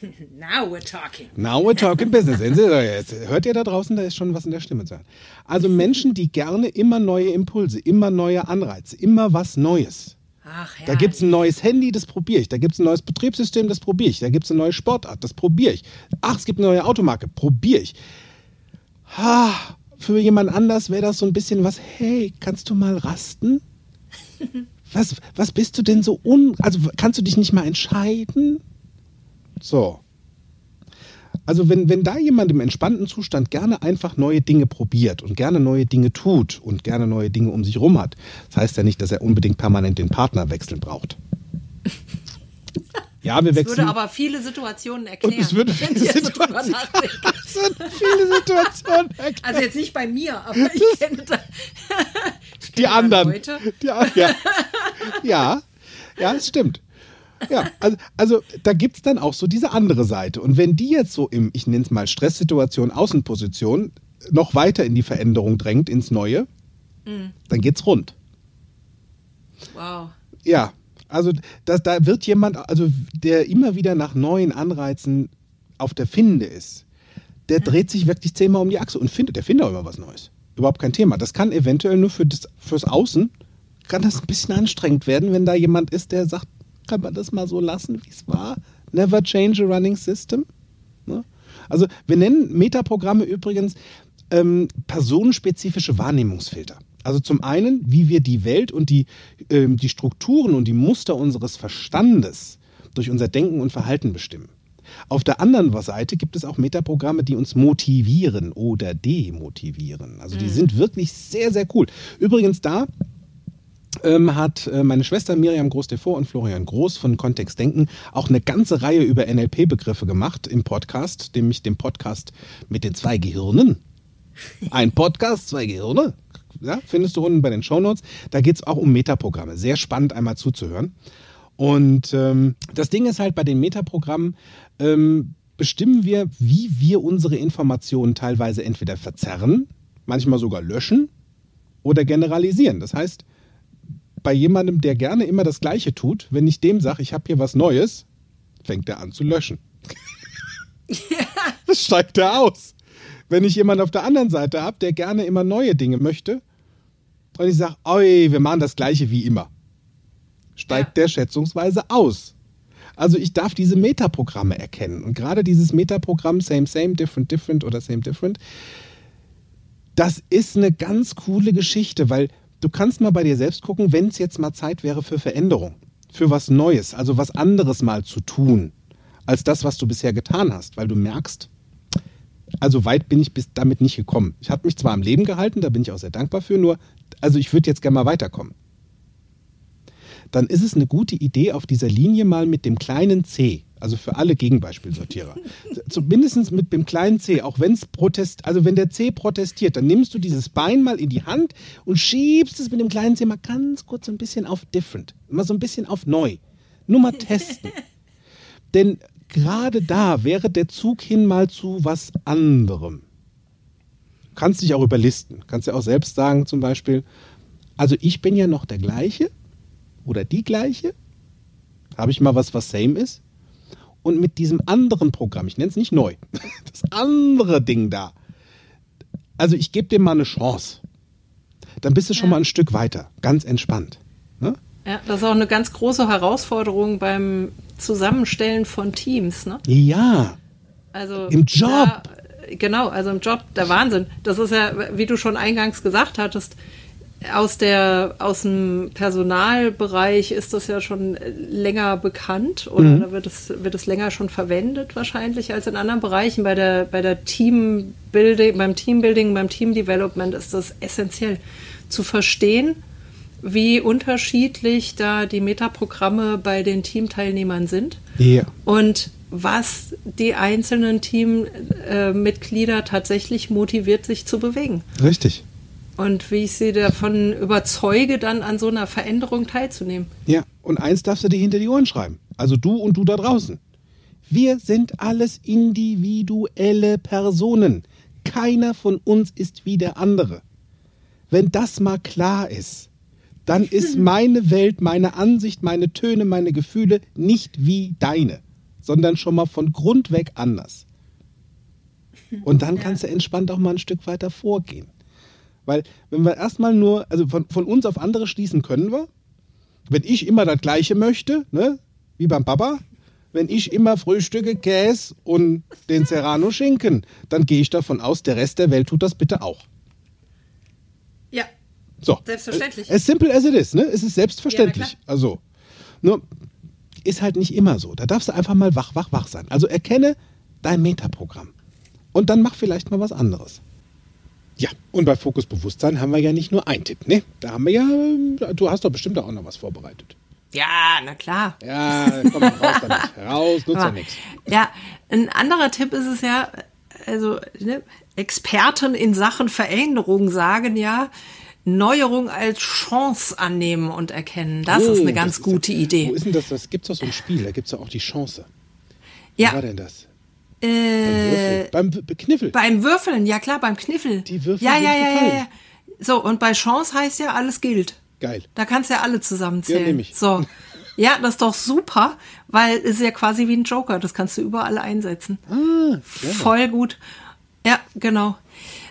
<laughs> Now we're talking. Now we're talking business. Jetzt hört ihr da draußen, da ist schon was in der Stimme zu hören. Also Menschen, die gerne immer neue Impulse, immer neue Anreize, immer was Neues. Ach ja. Da gibt es ein neues Handy, das probiere ich. Da gibt es ein neues Betriebssystem, das probiere ich. Da gibt es eine neue Sportart, das probiere ich. Ach, es gibt eine neue Automarke, probiere ich. Ha, für jemand anders wäre das so ein bisschen was, hey, kannst du mal rasten? <laughs> Was, was bist du denn so un... Also kannst du dich nicht mal entscheiden? So. Also wenn, wenn da jemand im entspannten Zustand gerne einfach neue Dinge probiert und gerne neue Dinge tut und gerne neue Dinge um sich rum hat, das heißt ja nicht, dass er unbedingt permanent den Partner wechseln braucht. Ja, wir Das wechseln. würde aber viele Situationen erklären. und es würde viele so Situationen, <laughs> würde viele Situationen erklären. Also jetzt nicht bei mir, aber ich kenne da, ich die kenne anderen. Leute. Die, ja. ja, ja, es stimmt. Ja, also, also da gibt es dann auch so diese andere Seite. Und wenn die jetzt so im, ich nenne es mal Stresssituation, Außenposition, noch weiter in die Veränderung drängt, ins Neue, dann geht's rund. Wow. Ja, also das, da wird jemand, also der immer wieder nach neuen Anreizen auf der Finde ist, der dreht sich wirklich zehnmal um die Achse und findet, der findet auch immer was Neues. Überhaupt kein Thema. Das kann eventuell nur für das, fürs Außen, kann das ein bisschen anstrengend werden, wenn da jemand ist, der sagt, kann man das mal so lassen, wie es war? Never change a running system. Ne? Also wir nennen Metaprogramme übrigens ähm, personenspezifische Wahrnehmungsfilter. Also zum einen, wie wir die Welt und die, ähm, die Strukturen und die Muster unseres Verstandes durch unser Denken und Verhalten bestimmen. Auf der anderen Seite gibt es auch Metaprogramme, die uns motivieren oder demotivieren. Also die mhm. sind wirklich sehr, sehr cool. Übrigens da ähm, hat äh, meine Schwester Miriam Groß-Devor und Florian Groß von Kontext Denken auch eine ganze Reihe über NLP-Begriffe gemacht im Podcast, nämlich dem Podcast mit den zwei Gehirnen. Ein Podcast, zwei Gehirne. Ja, findest du unten bei den Shownotes. Da geht es auch um Metaprogramme. Sehr spannend, einmal zuzuhören. Und ähm, das Ding ist halt bei den Metaprogrammen, ähm, bestimmen wir, wie wir unsere Informationen teilweise entweder verzerren, manchmal sogar löschen oder generalisieren. Das heißt, bei jemandem, der gerne immer das Gleiche tut, wenn ich dem sage, ich habe hier was Neues, fängt er an zu löschen. Ja. <laughs> Das steigt er aus. Wenn ich jemanden auf der anderen Seite habe, der gerne immer neue Dinge möchte, und ich sage, oi, wir machen das Gleiche wie immer, steigt ja. der schätzungsweise aus. Also ich darf diese Metaprogramme erkennen. Und gerade dieses Metaprogramm Same, Same, Different, Different oder Same, Different, das ist eine ganz coole Geschichte, weil du kannst mal bei dir selbst gucken, wenn es jetzt mal Zeit wäre für Veränderung, für was Neues, also was anderes mal zu tun, als das, was du bisher getan hast, weil du merkst, also weit bin ich bis damit nicht gekommen. Ich habe mich zwar am Leben gehalten, da bin ich auch sehr dankbar für, nur, also ich würde jetzt gerne mal weiterkommen. Dann ist es eine gute Idee, auf dieser Linie mal mit dem kleinen C also für alle Gegenbeispielsortierer. <laughs> Zumindest mit dem kleinen C, auch wenn es protest, also wenn der C protestiert, dann nimmst du dieses Bein mal in die Hand und schiebst es mit dem kleinen C mal ganz kurz ein bisschen auf different, mal so ein bisschen auf neu. Nur mal testen. <laughs> Denn gerade da wäre der Zug hin mal zu was anderem. Du kannst dich auch überlisten. Kannst ja auch selbst sagen, zum Beispiel, also ich bin ja noch der gleiche oder die gleiche. Habe ich mal was, was same ist? Und mit diesem anderen Programm, ich nenne es nicht neu, <laughs> das andere Ding da, also ich gebe dem mal eine Chance. Dann bist du schon ja. mal ein Stück weiter, ganz entspannt. Ne? Ja, das ist auch eine ganz große Herausforderung beim Zusammenstellen von Teams. Ne? Ja. Also im Job. Da, genau, also im Job der Wahnsinn. Das ist ja, wie du schon eingangs gesagt hattest, aus der aus dem Personalbereich ist das ja schon länger bekannt oder mhm. wird es wird es länger schon verwendet wahrscheinlich als in anderen Bereichen bei der bei der Teambuilding beim Teambuilding beim Teamdevelopment ist das essentiell zu verstehen wie unterschiedlich da die Metaprogramme bei den Teamteilnehmern sind ja. und was die einzelnen Teammitglieder tatsächlich motiviert, sich zu bewegen. Richtig und wie ich sie davon überzeuge, dann an so einer Veränderung teilzunehmen. Ja, und eins darfst du dir hinter die Ohren schreiben. Also du und du da draußen. Wir sind alles individuelle Personen. Keiner von uns ist wie der andere. Wenn das mal klar ist, dann ist <laughs> meine Welt, meine Ansicht, meine Töne, meine Gefühle nicht wie deine, sondern schon mal von Grund weg anders. Und dann kannst du entspannt auch mal ein Stück weiter vorgehen. Weil, wenn wir erstmal nur, also von, von uns auf andere schließen können wir. Wenn ich immer das Gleiche möchte, ne, wie beim Papa, wenn ich immer frühstücke Käse und den Serrano Schinken, dann gehe ich davon aus, der Rest der Welt tut das bitte auch. Ja. So. Selbstverständlich. As simple as it is, ne? Es ist selbstverständlich. Ja, also, nur ist halt nicht immer so. Da darfst du einfach mal wach, wach, wach sein. Also erkenne dein Metaprogramm. Und dann mach vielleicht mal was anderes. Ja, und bei Fokus Bewusstsein haben wir ja nicht nur einen Tipp, ne? Da haben wir ja, du hast doch bestimmt auch noch was vorbereitet. Ja, na klar. Ja, komm raus damit. Raus, nutzt ja nichts. Ja, ein anderer Tipp ist es ja, also ne, Experten in Sachen Veränderung sagen ja, Neuerung als Chance annehmen und erkennen. Das oh, ist eine ganz gute ja, Idee. Wo ist denn das? Das gibt es doch so ein Spiel, da gibt es ja auch die Chance. Wie ja. war denn das? Äh, beim, beim Kniffel. Beim Würfeln, ja klar, beim Kniffel. Die Würfel ja, ja, ja, ja, ja. So, und bei Chance heißt ja, alles gilt. Geil. Da kannst du ja alle zusammenzählen. Ja, nehme ich. So. <laughs> Ja, das ist doch super, weil es ist ja quasi wie ein Joker. Das kannst du überall einsetzen. Ah. Voll gut. Ja, genau.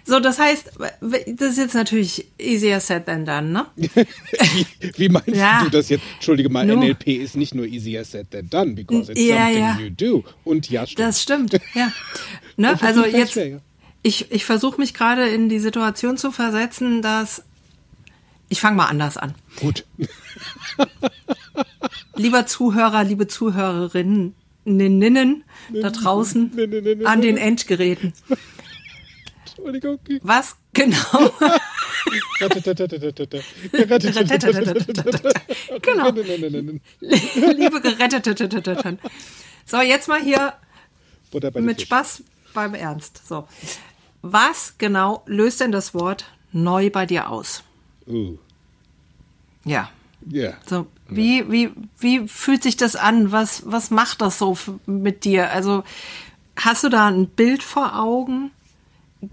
So, das heißt, das ist jetzt natürlich easier said than done, ne? <laughs> wie, meinst Ja. du das jetzt? Entschuldige mal, Nu. NLP ist nicht nur easier said than done, because it's Ja, something ja. you do. Und ja, stimmt. Das stimmt, ja. <laughs> Ne? Also jetzt, schwer, ich, ich versuche mich gerade in die Situation zu versetzen, dass ich fange mal anders an. Gut. <laughs> Lieber Zuhörer, liebe Zuhörerinnen, Ninnen da draußen an den Endgeräten. Entschuldigung. Was genau? genau. <laughs> Liebe Gerettete. So, jetzt mal hier mit. Spaß beim Ernst. So. Was genau löst denn das Wort neu bei dir aus? Uh, Ja. ja. So, wie, wie, wie fühlt sich das an? Was, was macht das so mit dir? Also, hast du da ein Bild vor Augen?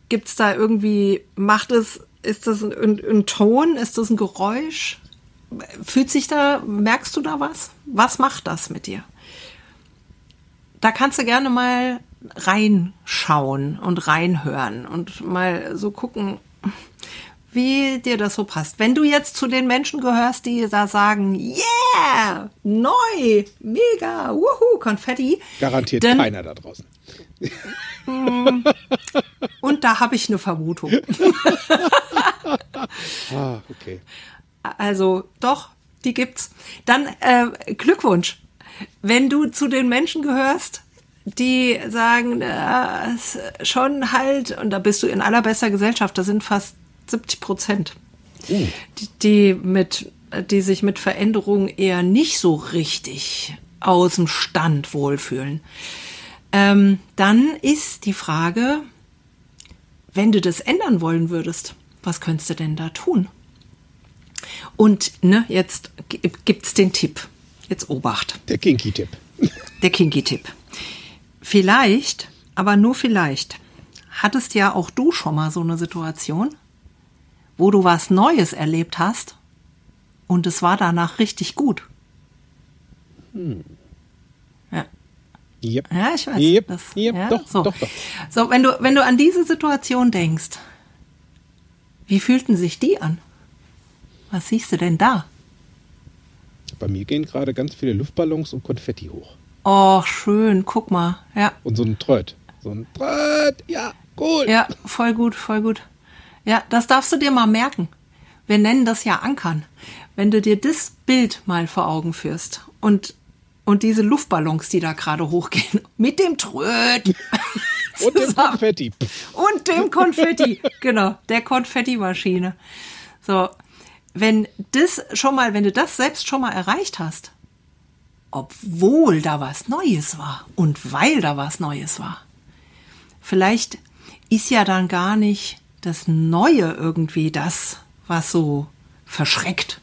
Gibt es da irgendwie, macht es, ist das ein, ein, ein Ton? Ist das ein Geräusch? Fühlt sich da, merkst du da was? Was macht das mit dir? Da kannst du gerne mal reinschauen und reinhören und mal so gucken, wie dir das so passt. Wenn du jetzt zu den Menschen gehörst, die da sagen, yeah, neu, mega, wuhu, Konfetti. Garantiert keiner da draußen. Und da habe ich eine Vermutung. <laughs> Ah, okay. Also doch, die gibt's. Dann äh, Glückwunsch. Wenn du zu den Menschen gehörst, die sagen, äh, schon halt, und da bist du in allerbester Gesellschaft, das sind fast 70 Prozent, die, die, mit, die sich mit Veränderungen eher nicht so richtig aus dem Stand wohlfühlen. Ähm, dann ist die Frage, wenn du das ändern wollen würdest, was könntest du denn da tun? Und ne, jetzt gibt's den Tipp. Jetzt Obacht. Der Kinky-Tipp. <laughs> Der Kinky-Tipp. Vielleicht, aber nur vielleicht, hattest ja auch du schon mal so eine Situation, wo du was Neues erlebt hast und es war danach richtig gut. Ja. Yep. Ja, ich weiß. Yep, das, yep, ja, doch, so. doch, doch. So, wenn du, wenn du an diese Situation denkst, wie fühlten sich die an? Was siehst du denn da? Bei mir gehen gerade ganz viele Luftballons und Konfetti hoch. Oh, schön, guck mal. Ja, Und so ein Tröt. So ein Tröt, ja, cool. ja, voll gut, voll gut. Ja, das darfst du dir mal merken. Wir nennen das ja Ankern. Wenn du dir das Bild mal vor Augen führst und, und diese Luftballons, die da gerade hochgehen, <laughs> mit dem Tröd <laughs> Und dem. Konfetti. Und dem Konfetti. genau, der Konfettimaschine. So, wenn das schon mal, wenn du das selbst schon mal erreicht hast, obwohl da was Neues war und weil da was Neues war, vielleicht ist ja dann gar nicht das Neue irgendwie das, was so verschreckt.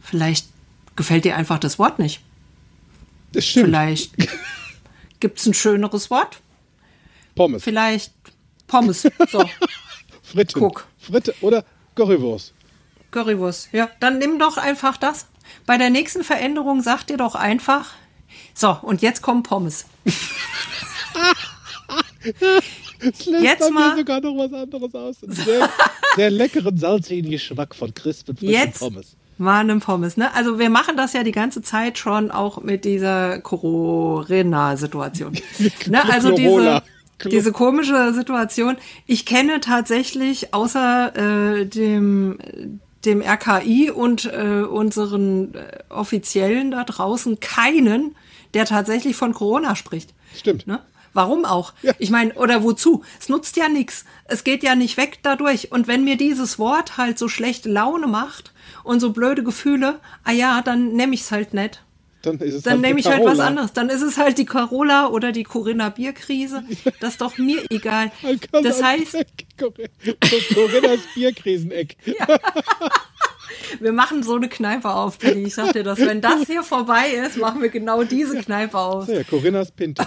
Vielleicht gefällt dir einfach das Wort nicht. Das stimmt. Vielleicht gibt es ein schöneres Wort. Pommes. Vielleicht Pommes. So. <laughs> Fritten. Guck. Fritte oder Currywurst. Currywurst. Ja, dann nimm doch einfach das. Bei der nächsten Veränderung sag dir doch einfach, so, und jetzt kommen Pommes. Es lässt Jetzt mal- sogar noch was anderes aus. Einen Sehr, sehr leckeren, salzigen Geschmack von crispen frischen Jetzt Pommes. Mal einem Pommes, ne? Also wir machen das ja die ganze Zeit schon auch mit dieser Corona-Situation. <laughs> ne? Also diese, diese komische Situation. Ich kenne tatsächlich außer äh, dem dem RKI und äh, unseren äh, Offiziellen da draußen keinen, der tatsächlich von Corona spricht. Stimmt. Ne? Warum auch? Ich meine, oder wozu? Es nutzt ja nichts. Es geht ja nicht weg dadurch. Und wenn mir dieses Wort halt so schlechte Laune macht und so blöde Gefühle, ah ja, dann nehme ich es halt nicht. Dann ist es Dann halt nehme ich halt was anderes. Dann ist es halt die Carola oder die Corinna Bierkrise. Das ist doch mir egal. <laughs> Das heißt, <laughs> Corinnas Bierkriseneck. <laughs> wir machen so eine Kneipe auf, Penny. Ich sag dir das. Wenn das hier vorbei ist, machen wir genau diese Kneipe auf. Ja, Corinnas Pinte.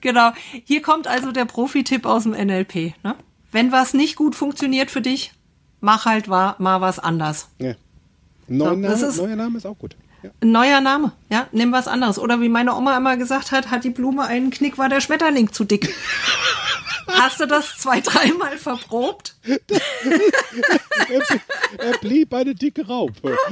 Genau. Hier kommt also der Profi-Tipp aus dem NLP. Ne? Wenn was nicht gut funktioniert für dich, mach halt wa- mal was anders. Ja. Neuer, Name, ist- neuer Name ist auch gut. Ja. Neuer Name, ja, nimm was anderes. Oder wie meine Oma immer gesagt hat, hat die Blume einen Knick, war der Schmetterling zu dick. <laughs> Hast du das zwei, dreimal verprobt? <laughs> er blieb eine dicke Raupe. <laughs>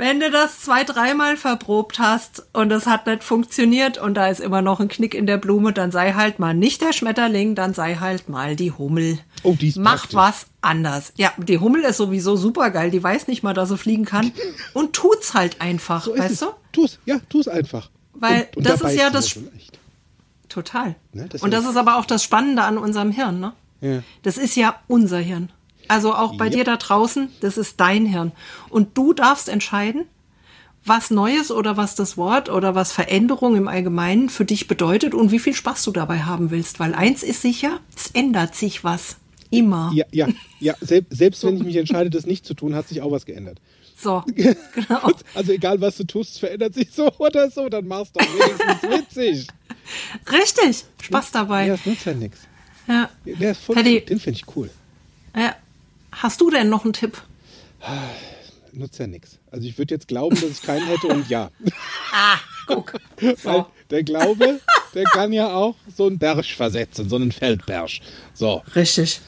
Wenn du das zwei, dreimal verprobt hast und es hat nicht funktioniert und da ist immer noch ein Knick in der Blume, dann sei halt mal nicht der Schmetterling, dann sei halt mal die Hummel. Oh, die ist Mach praktisch. was anders. Ja, die Hummel ist sowieso super geil. Die weiß nicht mal, dass sie fliegen kann <laughs> und tut's halt einfach, So weißt es. du? Tu's, ja, tu's einfach. Weil und, und das ist ja das- so. Total. Ne, das und das ist- ist aber auch das Spannende an unserem Hirn, ne? Ja. Das ist ja unser Hirn. Also auch bei Yep. dir da draußen, das ist dein Hirn. Und du darfst entscheiden, was Neues oder was das Wort oder was Veränderung im Allgemeinen für dich bedeutet und wie viel Spaß du dabei haben willst. Weil eins ist sicher, es ändert sich was. Immer. Ja, ja, ja. Selbst, selbst wenn ich mich entscheide, das nicht zu tun, hat sich auch was geändert. So, <laughs> genau. Also egal, was du tust, verändert sich so oder so, dann machst du doch wenigstens <laughs> witzig. Richtig. Spaß dabei. Ja, es nutzt ja nichts. Ja. Der ist voll, Teddy. den finde ich cool. ja. Hast du denn noch einen Tipp? <sighs> Nutzt ja nichts. Also ich würde jetzt glauben, dass ich keinen hätte und ja. <laughs> Ah, guck. So. der Glaube, der kann ja auch so einen Berg versetzen, so einen Feldberg. So, Richtig.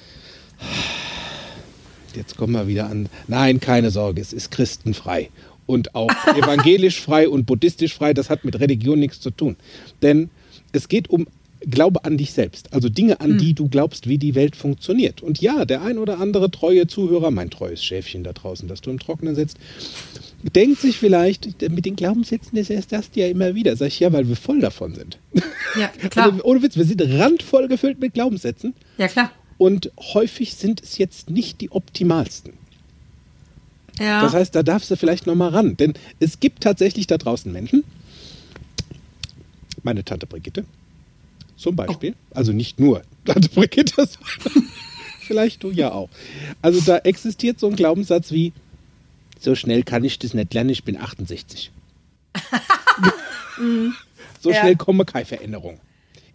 jetzt kommen wir wieder an. Nein, keine Sorge, es ist christenfrei. Und auch <laughs> evangelisch frei und buddhistisch frei, das hat mit Religion nichts zu tun. Denn es geht um Glaube an dich selbst. Also Dinge, an die du glaubst, wie die Welt funktioniert. Und ja, der ein oder andere treue Zuhörer, mein treues Schäfchen da draußen, das du im Trockenen sitzt, denkt sich vielleicht, mit den Glaubenssätzen, das erst das ja immer wieder. Sag ich, ja, weil wir voll davon sind. Ja, klar. Also, ohne Witz, wir sind randvoll gefüllt mit Glaubenssätzen. Ja, klar. Und häufig sind es jetzt nicht die optimalsten. Ja. Das heißt, da darfst du vielleicht noch mal ran. Denn es gibt tatsächlich da draußen Menschen, meine Tante Brigitte zum Beispiel, also nicht nur <laughs> Tante Brigitte, <laughs> vielleicht du ja auch. Also da existiert so ein Glaubenssatz wie, so schnell kann ich das nicht lernen, ich bin 68. <laughs> so Ja. schnell komme keine Veränderung.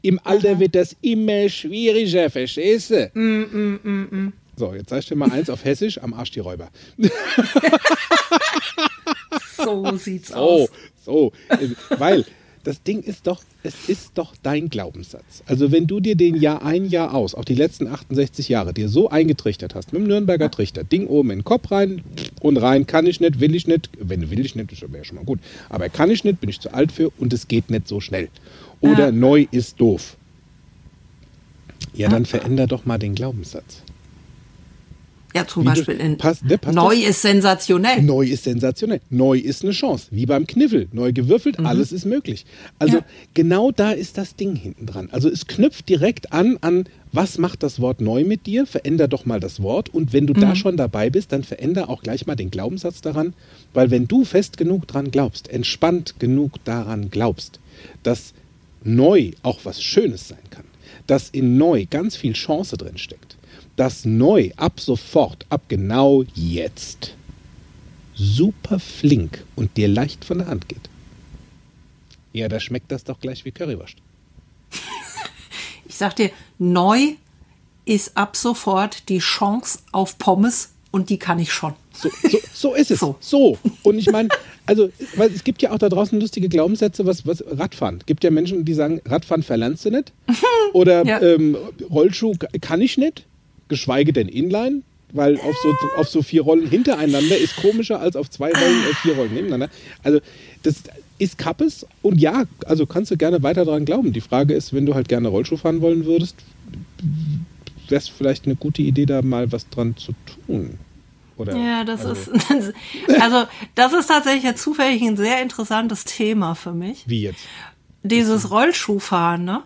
Im Alter wird das immer schwieriger, verstehst du? Mm, So, jetzt sag ich dir mal eins auf Hessisch, am Arsch die Räuber. so sieht's So, aus. so. Äh, Weil das Ding ist doch, es ist doch dein Glaubenssatz. Also wenn du dir den Jahr ein, Jahr aus, auch die letzten 68 Jahre, dir so eingetrichtert hast, mit dem Nürnberger Trichter, Ding oben in den Kopf rein und rein, kann ich nicht, will ich nicht, wenn will ich nicht, das wäre schon mal gut, aber kann ich nicht, bin ich zu alt für und es geht nicht so schnell. Oder Ja. neu ist doof. Ja, dann veränder doch mal den Glaubenssatz. Ja, zum Wie Beispiel in passt- ne, passt Neu doch. ist sensationell. Neu ist sensationell. Neu ist eine Chance. Wie beim Kniffel. Neu gewürfelt, alles ist möglich. Also Mhm. Ja. genau da ist das Ding hinten dran. Also es knüpft direkt an, an was macht das Wort neu mit dir? Veränder doch mal das Wort. Und wenn du Mhm. da schon dabei bist, dann veränder auch gleich mal den Glaubenssatz daran. Weil wenn du fest genug dran glaubst, entspannt genug daran glaubst, dass neu auch was Schönes sein kann, dass in neu ganz viel Chance drin steckt, dass neu ab sofort, ab genau jetzt super flink und dir leicht von der Hand geht. Ja, da schmeckt das doch gleich wie Currywurst. <laughs> Ich sag dir, neu ist ab sofort die Chance auf Pommes und die kann ich schon. So, so, so ist es. <laughs> So. So. Und ich meine, also, es gibt ja auch da draußen lustige Glaubenssätze, was, was Radfahren. Es gibt ja Menschen, die sagen, Radfahren verlernst du nicht. <laughs> Oder Ja. ähm, Rollschuh kann ich nicht, geschweige denn Inline. Weil auf so, auf so vier Rollen hintereinander ist komischer als auf zwei Rollen, äh, vier Rollen nebeneinander. Also, das ist Kappes. Und ja, also kannst du gerne weiter daran glauben. Die Frage ist, wenn du halt gerne Rollschuh fahren wollen würdest, wäre es vielleicht eine gute Idee, da mal was dran zu tun. Oder, Ja, das also, <laughs> ist, also, das ist tatsächlich jetzt zufällig ein sehr interessantes Thema für mich. Wie jetzt? Dieses Rollschuhfahren, ne?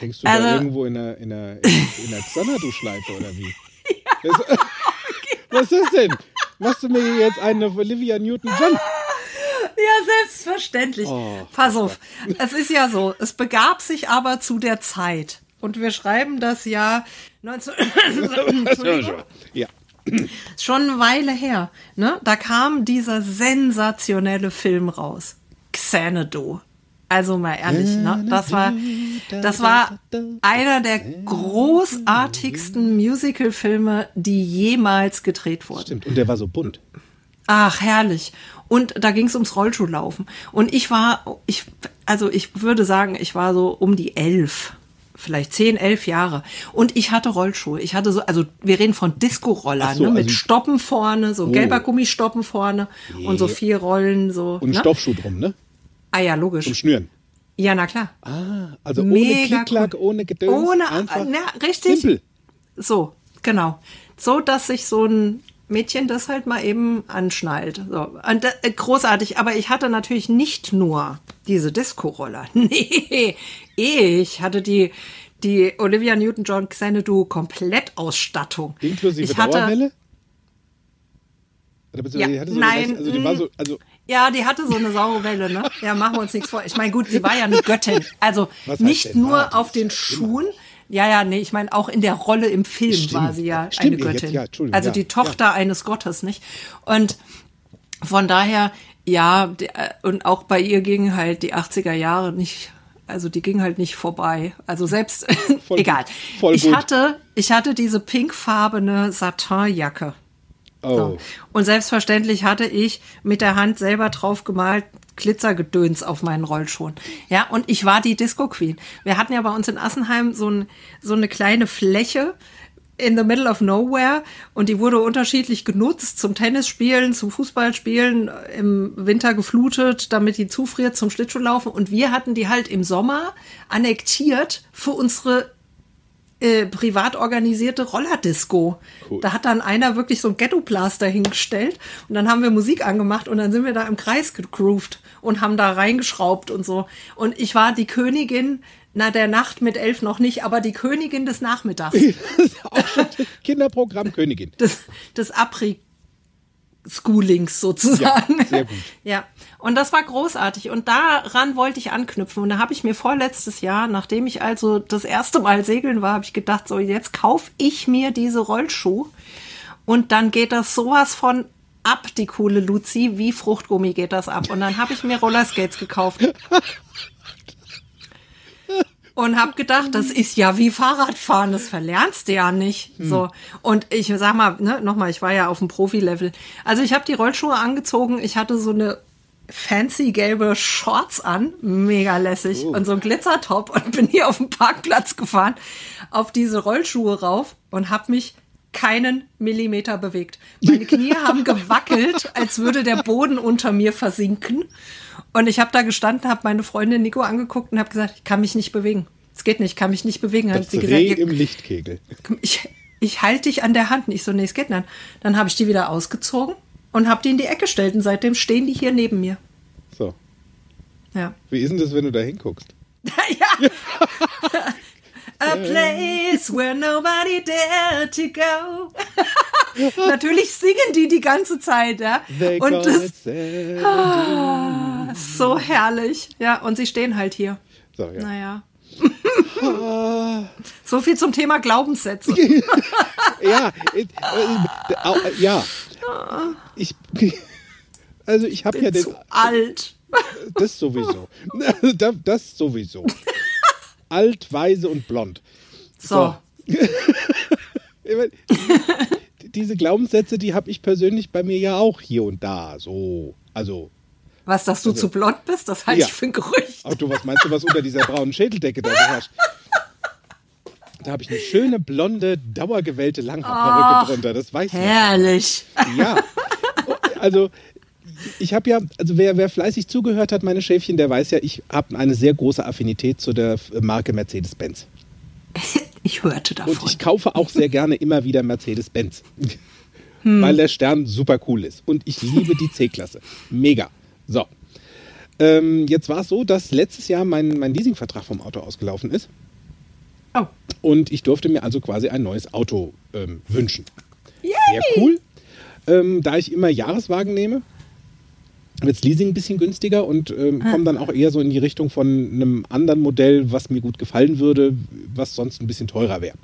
Hängst du Also- da irgendwo in einer, in einer, in einer Xanadu-Schleife oder wie? Das, <laughs> <laughs> was ist denn? Machst du mir jetzt eine auf Olivia Newton-John? Ja, selbstverständlich. Oh, Pass auf, es ist ja so, es begab sich aber zu der Zeit. Und wir schreiben das Jahr 19... <laughs> Entschuldigung. Ja. Schon eine Weile her. Ne? Da kam dieser sensationelle Film raus. Xanadu. Also mal ehrlich, ne? Das war, das war einer der großartigsten Musicalfilme, die jemals gedreht wurden. Stimmt. Und der war so bunt. Ach, herrlich. Und da ging es ums Rollschuhlaufen. Und ich war, ich, also ich würde sagen, ich war so um die elf, vielleicht zehn, elf Jahre. Und ich hatte Rollschuhe. Ich hatte so, also wir reden von Disco-Rollern, so, ne, mit also- Stoppen vorne, so Oh. gelber Gummistoppen vorne und so vier Rollen, so. Und ne? Stoffschuh drum, ne? Ah ja, logisch. Zum Schnüren. Ja, na klar. Ah, also ohne Mega Klicklack, cool. ohne Gedöns. Ohne, einfach na, richtig. Simpel. So, genau. So, dass sich so ein Mädchen das halt mal eben anschnallt. So. Und, äh, großartig. Aber ich hatte natürlich nicht nur diese Disco-Roller. <laughs> Nee, ich hatte die, die Olivia Newton-John Xanadu Komplettausstattung. Inklusive ich hatte, Dauerwelle? Oder Ja, nein, also die war so, also Ja, die hatte so eine saure Welle, ne? Ja, machen wir uns nichts vor. Ich meine, gut, sie war ja eine Göttin. Also Was nicht nur war? Die auf den ja Schuhen. Ja, ja, nee, ich meine, auch in der Rolle im Film Stimmt, war sie ja stimmt, eine ja, jetzt, Göttin. ja, also ja, die Tochter eines Gottes, nicht? Und von daher, ja, äh, und auch bei ihr gingen halt die 80er Jahre nicht, also die ging halt nicht vorbei. Also selbst, <laughs> Voll egal. gut, voll ich gut. hatte, ich hatte diese pinkfarbene Satinjacke. Oh. So. Und selbstverständlich hatte ich mit der Hand selber drauf gemalt Glitzergedöns auf meinen Rollschuhen. Ja, und ich war die Disco Queen. Wir hatten ja bei uns in Assenheim so, ein, so eine kleine Fläche in the middle of nowhere und die wurde unterschiedlich genutzt zum Tennisspielen, zum Fußballspielen, im Winter geflutet, damit die zufriert zum Schlittschuhlaufen und wir hatten die halt im Sommer annektiert für unsere äh, privat organisierte Rollerdisco. Cool. Da hat dann einer wirklich so ein Ghetto-Blaster hingestellt und dann haben wir Musik angemacht und dann sind wir da im Kreis gegroovt und haben da reingeschraubt und so. Und ich war die Königin, na der Nacht mit elf noch nicht, aber die Königin des Nachmittags, <laughs> Kinderprogramm Königin. des, des Abri-Schoolings sozusagen. Ja, sehr gut. <laughs> Ja, und das war großartig. Und daran wollte ich anknüpfen. Und da habe ich mir vorletztes Jahr, nachdem ich also das erste Mal segeln war, habe ich gedacht, so jetzt kaufe ich mir diese Rollschuh. Und dann geht das sowas von ab, die coole Luzi, wie Fruchtgummi geht das ab. Und dann habe ich mir Rollerskates gekauft. <laughs> Und habe gedacht, das ist ja wie Fahrradfahren, das verlernst du ja nicht. So und ich sag mal, ne, nochmal, ich war ja auf dem Profi-Level. Also ich habe die Rollschuhe angezogen, ich hatte so eine fancy gelbe Shorts an, mega lässig und so ein Glitzertop und bin hier auf dem Parkplatz gefahren, auf diese Rollschuhe rauf und habe mich keinen Millimeter bewegt. Meine Knie haben <laughs> gewackelt, als würde der Boden unter mir versinken. Und ich habe da gestanden, habe meine Freundin Nico angeguckt und habe gesagt, ich kann mich nicht bewegen. Es geht nicht, ich kann mich nicht bewegen. Das hat sie gesagt, Reh "Ja, im Lichtkegel. ich, ich halte dich an der Hand. Und ich so, nee, es geht nicht. Dann habe ich die wieder ausgezogen und habe die in die Ecke gestellt. Und seitdem stehen die hier neben mir. So. Ja. Wie ist denn das, wenn du da hinguckst? <laughs> ja. <laughs> A place where nobody dare to go. <laughs> Natürlich singen die die ganze Zeit, ja. They Und call das ist so herrlich. Ja, und sie stehen halt hier. So, ja. Naja. so viel zum Thema Glaubenssätze. <laughs> Ja, äh, ja. Ich, also ich habe ja den, zu alt. das sowieso. <laughs> Das sowieso. Alt, weise und blond. So. <laughs> Ich mein, Diese Glaubenssätze, die habe ich persönlich bei mir ja auch hier und da. So, also. Was, dass du zu blond bist, das halte Ja. ich für ein Gerücht. Ach du, was meinst du, was unter dieser braunen Schädeldecke da herrscht? Da habe ich eine schöne, blonde, dauergewellte Langhaarperücke drunter. Das weiß man. Herrlich. Ja. <laughs> Also, ich habe ja, also wer, wer fleißig zugehört hat, meine Schäfchen, der weiß ja, ich habe eine sehr große Affinität zu der Marke Mercedes-Benz. <laughs> Ich hörte Und davon. ich kaufe auch sehr gerne immer wieder Mercedes-Benz. <laughs> Weil der Stern super cool ist. Und ich liebe die C-Klasse. Mega. So. Ähm, jetzt war es so, dass letztes Jahr mein, mein Leasingvertrag vom Auto ausgelaufen ist. Oh. Und ich durfte mir also quasi ein neues Auto ähm, wünschen. Sehr cool. Ähm, da ich immer Jahreswagen nehme, wird Leasing ein bisschen günstiger und ähm, komme dann auch eher so in die Richtung von einem anderen Modell, was mir gut gefallen würde, was sonst ein bisschen teurer wäre.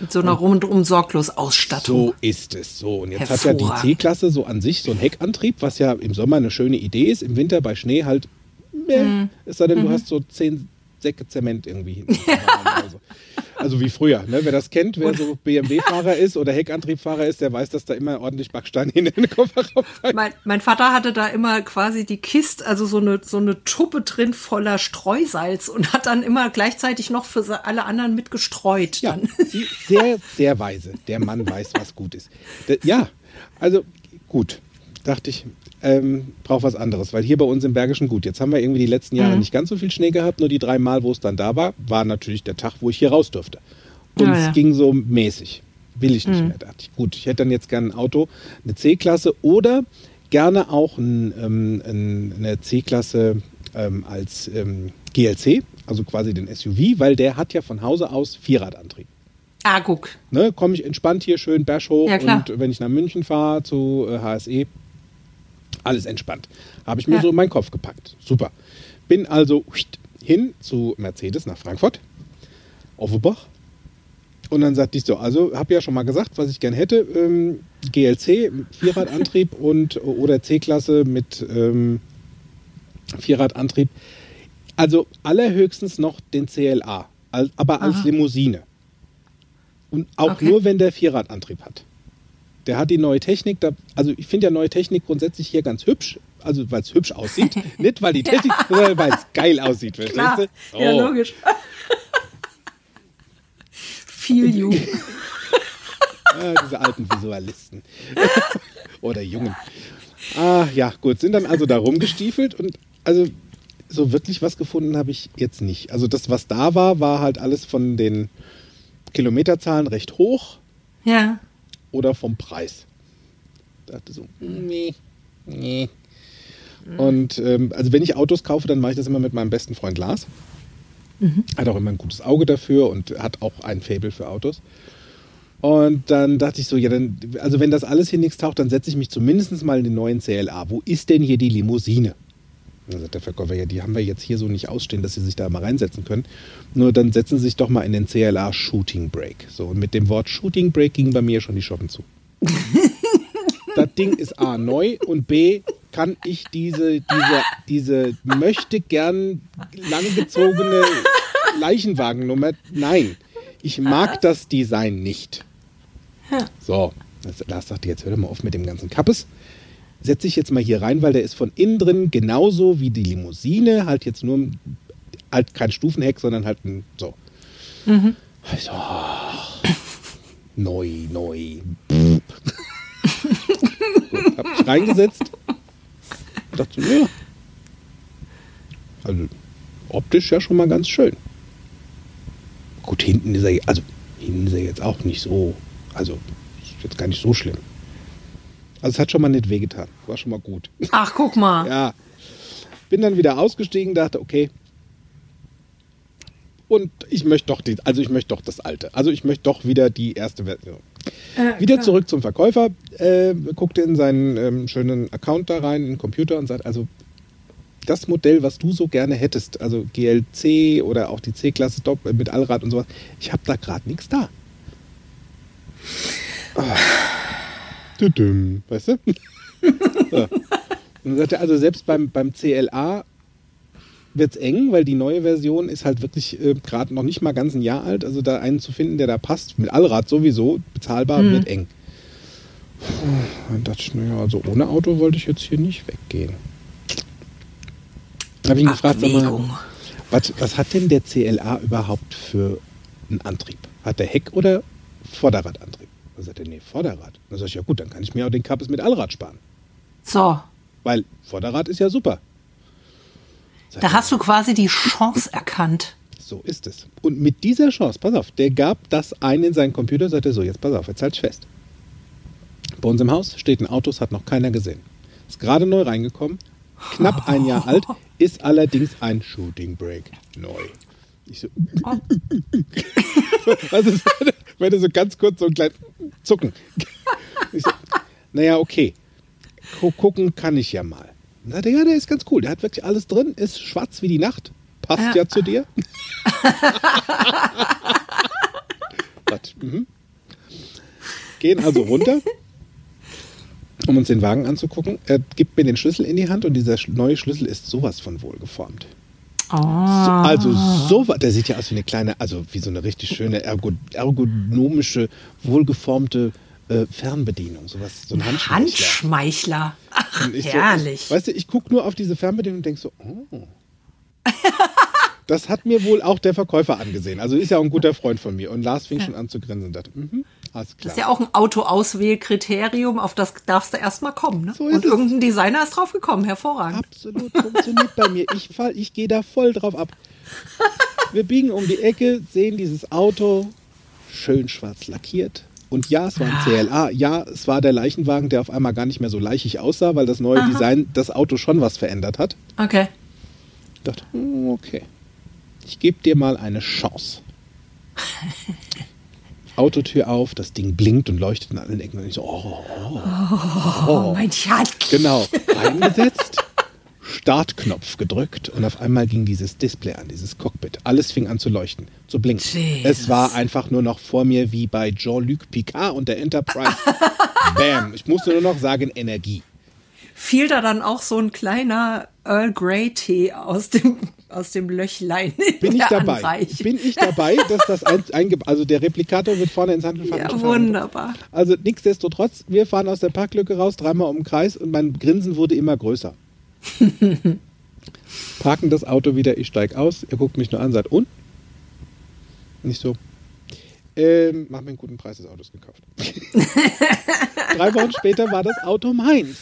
Mit so einer rundum sorglos Ausstattung. So ist es. So, und jetzt hat ja die. C-Klasse so an sich so einen Heckantrieb, was ja im Sommer eine schöne Idee ist, im Winter bei Schnee halt, meh, Mhm. es sei denn, du hast so zehn Säcke Zement irgendwie hinten. <laughs> Also wie früher, ne? Wer das kennt, wer so BMW-Fahrer ist oder Heckantriebfahrer ist, der weiß, dass da immer ordentlich Backsteine in den Kofferraum fallen. Mein, mein Vater hatte da immer quasi die Kiste, also so eine, so eine Tuppe drin voller Streusalz und hat dann immer gleichzeitig noch für alle anderen mitgestreut. Ja, sehr, sehr weise. Der Mann weiß, was gut ist. Ja, also gut, dachte ich, ähm, brauche was anderes, weil hier bei uns im Bergischen gut. Jetzt haben wir irgendwie die letzten Jahre mhm. nicht ganz so viel Schnee gehabt, nur die drei Mal, wo es dann da war, war natürlich der Tag, wo ich hier raus durfte. Und ja, es ja. ging so mäßig. Will ich nicht mhm. mehr, dachte ich. Gut, ich hätte dann jetzt gerne ein Auto, eine C-Klasse oder gerne auch ein, ähm, ein, eine C-Klasse ähm, als ähm, GLC, also quasi den SUV, weil der hat ja von Hause aus Vierradantrieb. Ah, guck. Ne, Komme ich entspannt hier schön Berg hoch ja, und wenn ich nach München fahre zu äh, HSE, alles entspannt. Habe ich mir ja. so in meinen Kopf gepackt. Super. Bin also hin zu Mercedes nach Frankfurt, Offenbach. Und dann sagte ich so, also habe ja schon mal gesagt, was ich gern hätte, ähm, GLC, Vierradantrieb <laughs> und oder C-Klasse mit ähm, Vierradantrieb. Also allerhöchstens noch den CLA, aber als Aha. Limousine. Und auch okay. nur, wenn der Vierradantrieb hat. Der hat die neue Technik, da, also ich finde ja neue Technik grundsätzlich hier ganz hübsch, also weil es hübsch aussieht. <laughs> Nicht, weil die Technik, sondern weil es geil aussieht, verstehst du? Oh. <laughs> <laughs> Ja, logisch. Viel Jugend. ah, diese alten Visualisten. Oder Jungen. Ah, ja, gut, sind dann also da rumgestiefelt und also so wirklich was gefunden habe ich jetzt nicht. Also das, was da war, war halt alles von den Kilometerzahlen recht hoch. Ja oder vom Preis. Ich dachte so, nee, nee. Und ähm, also wenn ich Autos kaufe, dann mache ich das immer mit meinem besten Freund Lars. Mhm. Hat auch immer ein gutes Auge dafür und hat auch ein Faible für Autos. Und dann dachte ich so, ja, dann, also wenn das alles hier nichts taucht, dann setze ich mich zumindest mal in den neuen CLA. Wo ist denn hier die Limousine? Dann sagt der Verkäufer, ja, die haben wir jetzt hier so nicht ausstehen, dass sie sich da mal reinsetzen können. Nur dann setzen sie sich doch mal in den CLA Shooting Break. So, und mit dem Wort Shooting Break ging bei mir schon die Schotten zu. <laughs> das Ding ist A neu und B kann ich diese, diese, diese möchte gern langgezogene Leichenwagennummer. Nein, ich mag das Design nicht. So, Lars sagte, jetzt hör doch mal auf mit dem ganzen Kappes setze ich jetzt mal hier rein, weil der ist von innen drin genauso wie die Limousine, halt jetzt nur halt kein Stufenheck, sondern halt ein so. Mhm. Also, neu, neu. <laughs> Gut, hab ich reingesetzt. Dachte, ja. Also optisch ja schon mal ganz schön. Gut, hinten ist er, also hinten ist er jetzt auch nicht so, also ist jetzt gar nicht so schlimm. Also es hat schon mal nicht wehgetan. War schon mal gut. Ach, guck mal. <laughs> ja. Bin dann wieder ausgestiegen, dachte, okay. Und ich möchte doch die, also ich möchte doch das alte. Also ich möchte doch wieder die erste Version. Äh, wieder klar. zurück zum Verkäufer, äh, guckte in seinen ähm, schönen Account da rein, in den Computer und sagt, also das Modell, was du so gerne hättest, also GLC oder auch die C-Klasse mit Allrad und sowas, ich habe da gerade nichts da. Oh. Weißt du? <laughs> so. Und dann sagt er, also selbst beim, beim CLA wird es eng, weil die neue Version ist halt wirklich äh, gerade noch nicht mal ganz ein Jahr alt. Also da einen zu finden, der da passt, mit Allrad sowieso, bezahlbar, mhm. wird eng. Dann dachte ich, naja, also ohne Auto wollte ich jetzt hier nicht weggehen. Da habe ich ihn gefragt, sag mal, was, was hat denn der CLA überhaupt für einen Antrieb? Hat der Heck- oder Vorderradantrieb? Dann sagt er, nee, Vorderrad. Dann sag ich, ja gut, dann kann ich mir auch den Kappes mit Allrad sparen. So. Weil Vorderrad ist ja super. Sagt da er, hast du quasi die Chance erkannt. So ist es. Und mit dieser Chance, pass auf, der gab das ein in seinen Computer, sagte so, jetzt pass auf, jetzt halt fest. Bei uns im Haus steht ein Auto, das hat noch keiner gesehen. Ist gerade neu reingekommen, knapp ein Jahr alt, <laughs> ist allerdings ein Shooting Break neu. Ich so, oh. was ist, wenn du so ganz kurz so ein kleines Zucken. Ich so, naja, okay. Gucken kann ich ja mal. Dann sagt er, ja, der ist ganz cool. Der hat wirklich alles drin, ist schwarz wie die Nacht. Passt ja, ja zu dir. <laughs> mhm. Gehen also runter, um uns den Wagen anzugucken. Er gibt mir den Schlüssel in die Hand und dieser neue Schlüssel ist sowas von wohlgeformt. So, also so der sieht ja aus wie eine kleine, also wie so eine richtig schöne ergo, ergonomische, wohlgeformte äh, Fernbedienung, sowas, so ein Handschmeichler. Handschmeichler. Ach, ich herrlich. So, weißt du, ich gucke nur auf diese Fernbedienung und denke so, oh. <laughs> Das hat mir wohl auch der Verkäufer angesehen. Also ist ja auch ein guter Freund von mir. Und Lars fing schon an zu grinsen und dachte, mhm, alles Das ist ja auch ein Autoauswählkriterium, auf das darfst du erstmal kommen. Ne? So ist Und es. irgendein Designer ist drauf gekommen, hervorragend. Absolut funktioniert bei mir. Ich, fall, ich gehe da voll drauf ab. Wir biegen um die Ecke, sehen dieses Auto, schön schwarz lackiert. Und ja, es war ein CLA. Ja, es war der Leichenwagen, der auf einmal gar nicht mehr so leichig aussah, weil das neue Design das Auto schon was verändert hat. Okay. Ich dachte, hm, okay, ich gebe dir mal eine Chance. <laughs> Autotür auf, das Ding blinkt und leuchtet in allen Ecken. Und ich so, oh, oh. Oh, mein Schatz. Genau, reingesetzt, Startknopf gedrückt und auf einmal ging dieses Display an, dieses Cockpit. Alles fing an zu leuchten, zu blinken. Jesus. Es war einfach nur noch vor mir wie bei Jean-Luc Picard und der Enterprise. <laughs> Bam, ich musste nur noch sagen Energie. Fiel da dann auch so ein kleiner Earl Grey Tee aus dem, aus dem Löchlein in Bin ich dabei? Anreich. Bin ich dabei, dass das ein, einge also der Replikator wird vorne ins Handgefahren. Ja, wunderbar. Also nichtsdestotrotz, wir fahren aus der Parklücke raus, dreimal um den Kreis und mein Grinsen wurde immer größer. <laughs> Parken das Auto wieder, ich steig aus, er guckt mich nur an, sagt, und? Nicht so. Ähm, mach mir einen guten Preis des Autos gekauft. <laughs> Drei Wochen später war das Auto meins.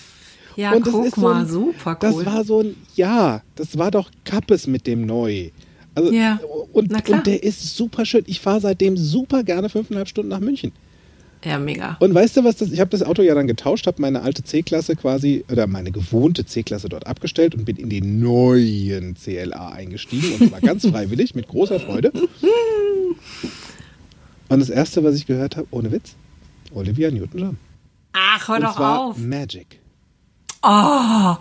Ja, Und guck ist so mal, ein- super cool. Das war so ein, ja, das war doch Kappes mit dem Neu. Also, Ja, und, na klar. und der ist super schön. Ich fahre seitdem super gerne fünfeinhalb Stunden nach München. ja, mega. Und weißt du was, das, ich habe das Auto ja dann getauscht, habe meine alte C-Klasse quasi, oder meine gewohnte C-Klasse dort abgestellt und bin in den neuen CLA eingestiegen und zwar ganz <laughs> freiwillig, mit großer Freude. Und das erste, was ich gehört habe, ohne Witz, Olivia Newton-John. Ach, hör Und doch auf. Magic. Oh.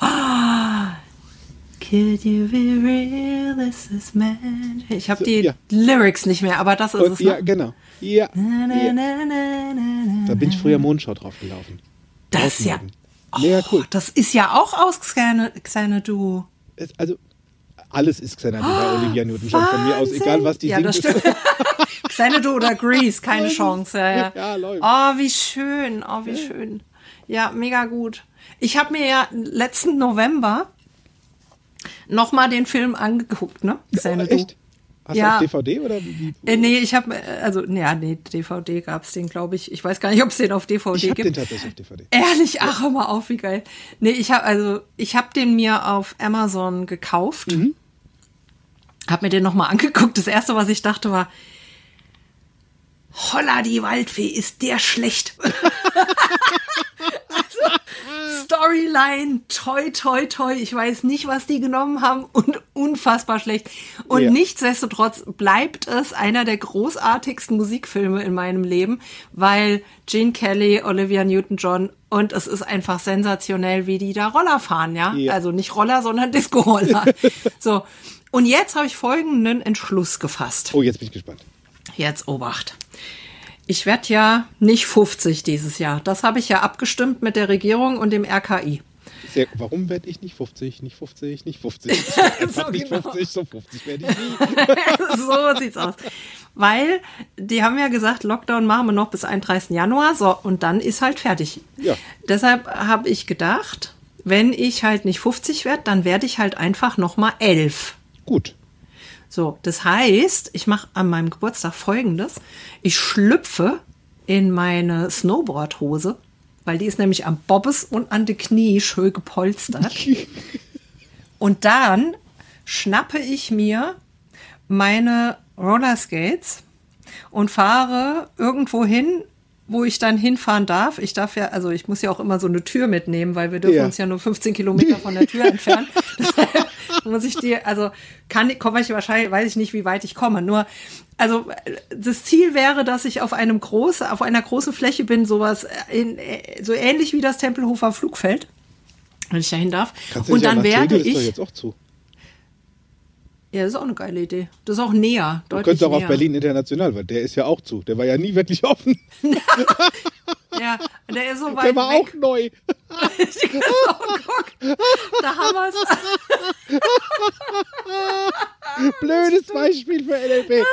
Could you be real? This is magic. Ich habe So, die ja. Lyrics nicht mehr, aber das ist Und, es. ja, Ne? genau. Ja, Na, na, na, Da bin ich früher Mondschau drauf gelaufen. Das ist ja. Mega cool. Oh, das ist ja auch aus. Es, also, alles ist Xanadu bei Olivia Newton-John von mir aus, egal was die ja, singt. Das stimmt. <laughs> Xanadu oder Grease, keine Chance. Ja, ja. Ja, läuft. Oh, wie schön. Oh, wie schön. Ja, mega gut. Ich habe mir ja letzten November nochmal den Film angeguckt, ne? Xanadu. echt? Hast Ja. du auf DVD oder wie? Äh, nee, ich habe, also, ja, nee, DVD gab's den, glaube ich. Ich weiß gar nicht, ob es den auf DVD Ich habe den gibt. tatsächlich auf DVD. Ehrlich, ach, hör mal auf, wie geil. Nee, ich habe also, ich habe den mir auf Amazon gekauft. Mhm. Hab mir den nochmal angeguckt. Das erste, was ich dachte, war, Holla, die Waldfee, ist der schlecht. <laughs> also, Storyline, toi, toi, toi. Ich weiß nicht, was die genommen haben und unfassbar schlecht. Und Ja. nichtsdestotrotz bleibt es einer der großartigsten Musikfilme in meinem Leben, weil Gene Kelly, Olivia Newton-John und es ist einfach sensationell, wie die da Roller fahren, ja? Ja. Also nicht Roller, sondern <laughs> Disco-Roller. so. Und jetzt habe ich folgenden Entschluss gefasst. Oh, jetzt bin ich gespannt. Jetzt Obacht. Ich werde ja nicht 50 dieses Jahr. Das habe ich ja abgestimmt mit der Regierung und dem RKI. Sehr, warum werde ich nicht 50, nicht 50, nicht 50? <laughs> Ich werd einfach So nicht genau. 50, so 50 werde ich nie. <laughs> so sieht's aus. Weil die haben ja gesagt, Lockdown machen wir noch bis 31. Januar. So, und dann ist halt fertig. Ja. Deshalb habe ich gedacht, wenn ich halt nicht 50 werde, dann werde ich halt einfach noch mal 11. Gut. So, das heißt, ich mache an meinem Geburtstag folgendes. Ich schlüpfe in meine Snowboardhose, weil die ist nämlich am Bobbes und an die Knie schön gepolstert. <laughs> und dann schnappe ich mir meine Rollerskates und fahre irgendwo hin, wo ich dann hinfahren darf. Ich darf ja, also ich muss ja auch immer so eine Tür mitnehmen, weil wir dürfen Ja. uns ja nur 15 Kilometer von der Tür entfernen. <laughs> Muss ich dir, also kann komme ich wahrscheinlich, weiß ich nicht, wie weit ich komme. Nur, also das Ziel wäre, dass ich auf einem großen, auf einer großen Fläche bin, sowas in, äh, so ähnlich wie das Tempelhofer Flugfeld, wenn ich dahin darf. Kannst Und dann werde Tegel, ist doch ich, jetzt auch zu. Ja, das ist auch eine geile Idee. Das ist auch näher, Du könntest auch auf näher. Berlin International, weil der ist ja auch zu. Der war ja nie wirklich offen. <laughs> Ja, der ist so weit Der war weg. auch neu. oh, <laughs> guck, da haben wir es. <laughs> Blödes Beispiel für NLP.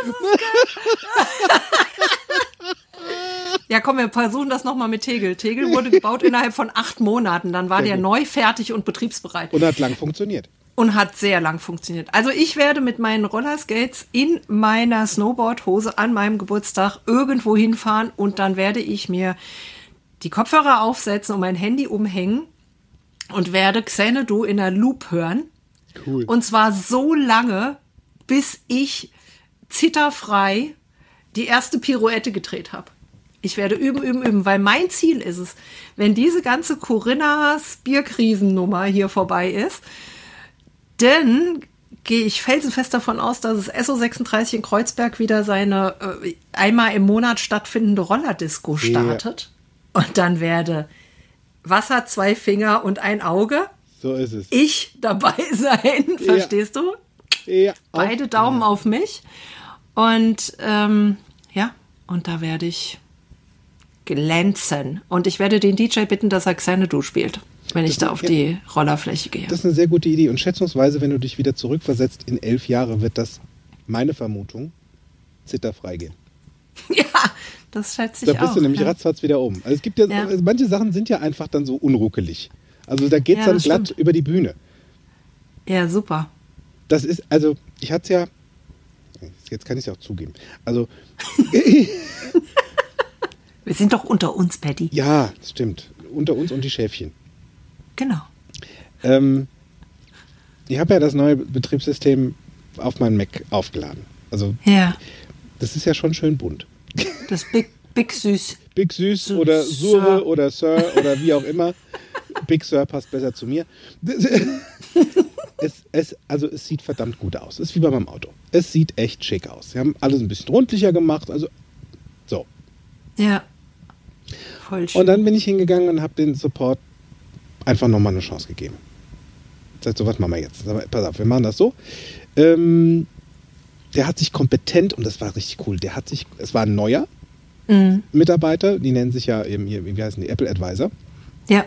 Ja, komm, wir versuchen das nochmal mit Tegel. Tegel wurde gebaut innerhalb von acht Monaten. Dann war Sehr der gut. neu, fertig und betriebsbereit. Und hat lang funktioniert. Und hat sehr lang funktioniert. Also ich werde mit meinen Rollerskates in meiner Snowboardhose an meinem Geburtstag irgendwo hinfahren und dann werde ich mir die Kopfhörer aufsetzen und mein Handy umhängen und werde Xanadu in der Loop hören. Cool. Und zwar so lange, bis ich zitterfrei die erste Pirouette gedreht habe. Ich werde üben, üben, üben, weil mein Ziel ist es, wenn diese ganze Corinnas Bierkrisennummer hier vorbei ist, dann gehe ich felsenfest davon aus, dass es SO36 in Kreuzberg wieder seine äh, einmal im Monat stattfindende Rollerdisco startet. Und dann werde Wasser, zwei Finger und ein Auge So ist es. ich dabei <laughs> sein, verstehst du? Ja, auf- Beide Daumen auf mich. Und ähm, ja, und da werde ich glänzen. Und ich werde den DJ bitten, dass er Xanadu spielt, wenn ich da auf ja. die Rollerfläche gehe. Das ist eine sehr gute Idee. Und schätzungsweise, wenn du dich wieder zurückversetzt in elf Jahre, wird das, meine Vermutung, zitterfrei gehen. <laughs> ja, das schätze Da ich bist auch. du nämlich ja. ratzfatz wieder oben. Also es gibt ja, Ja. Also manche Sachen sind ja einfach dann so unruckelig. Also da geht's Ja, dann das glatt stimmt. über die Bühne. ja, super. Das ist, also ich hatte es ja, jetzt kann ich es ja auch zugeben. Also <laughs> <laughs> Wir sind doch unter uns, Patty. ja, das stimmt. Unter uns und die Schäfchen. Genau. Ähm, ich habe ja das neue Betriebssystem auf meinen Mac aufgeladen. Also Ja, das ist ja schon schön bunt. das Big, Big Süß. Big Süß So- oder Sir. Sure oder Sir oder wie auch immer. Big Sir passt besser zu mir. <laughs> Es, es, also es sieht verdammt gut aus. Es ist wie bei meinem Auto. Es sieht echt schick aus. Sie haben alles ein bisschen rundlicher gemacht. Also so. Ja. Voll schön. Und dann bin ich hingegangen und habe den Support einfach nochmal eine Chance gegeben. Sagt so, was machen wir jetzt? Pass auf, wir machen das so. Ähm, der hat sich kompetent, und das war richtig cool, der hat sich, es war ein neuer Mhm. Mitarbeiter, die nennen sich ja, eben hier, wie heißen die, Apple Advisor, Ja.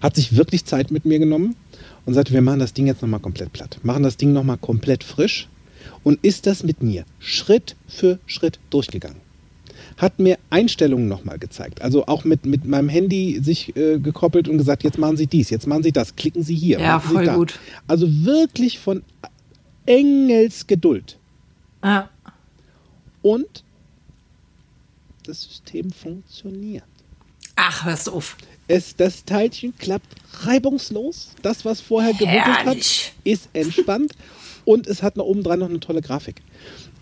hat sich wirklich Zeit mit mir genommen und sagte, wir machen das Ding jetzt nochmal komplett platt, machen das Ding nochmal komplett frisch und ist das mit mir Schritt für Schritt durchgegangen. Hat mir Einstellungen nochmal gezeigt, also auch mit, mit meinem Handy sich äh, gekoppelt und gesagt, jetzt machen Sie dies, jetzt machen Sie das, klicken Sie hier. Ja, voll gut. Also wirklich von Engelsgeduld. Ja. Und das System funktioniert. Ach, hörst auf. Es, das Teilchen klappt reibungslos. Das, was vorher gewickelt hat, ist entspannt und es hat noch oben dran noch eine tolle Grafik.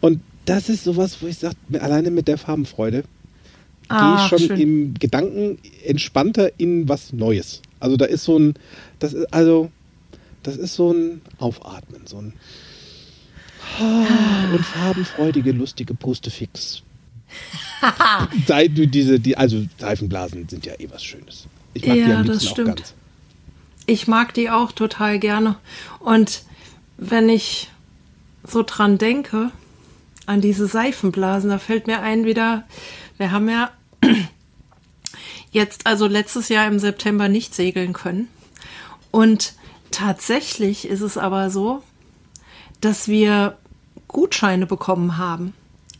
Und das ist sowas, wo ich sage, alleine mit der Farbenfreude gehe Ah, ich schon schön. im Gedanken entspannter in was Neues. Also da ist so ein, das ist also, das ist so ein Aufatmen, so ein und farbenfreudige, lustige Pustefix. <laughs> Sei du diese, die, also Seifenblasen sind ja eh was Schönes. Ich mag die Ja, am das liebsten auch stimmt. ganz. Ich mag die auch total gerne. Und wenn ich so dran denke, an diese Seifenblasen, da fällt mir ein wieder, wir haben ja <clears throat> jetzt also letztes Jahr im September nicht segeln können. Und tatsächlich ist es aber so, dass wir Gutscheine bekommen haben.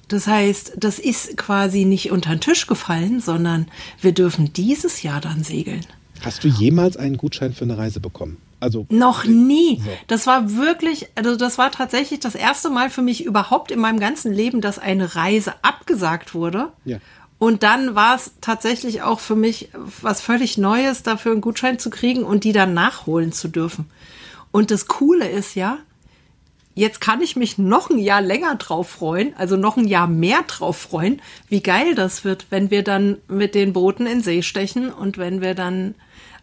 Das heißt, das ist quasi nicht unter den Tisch gefallen, sondern wir dürfen dieses Jahr dann segeln. Hast du jemals einen Gutschein für eine Reise bekommen? Also Noch nie. So. Das war wirklich, also das war tatsächlich das erste Mal für mich überhaupt in meinem ganzen Leben, dass eine Reise abgesagt wurde. Ja. Und dann war es tatsächlich auch für mich was völlig Neues, dafür einen Gutschein zu kriegen und die dann nachholen zu dürfen. Und das Coole ist ja, jetzt kann ich mich noch ein Jahr länger drauf freuen, also noch ein Jahr mehr drauf freuen, wie geil das wird, wenn wir dann mit den Booten in See stechen und wenn wir dann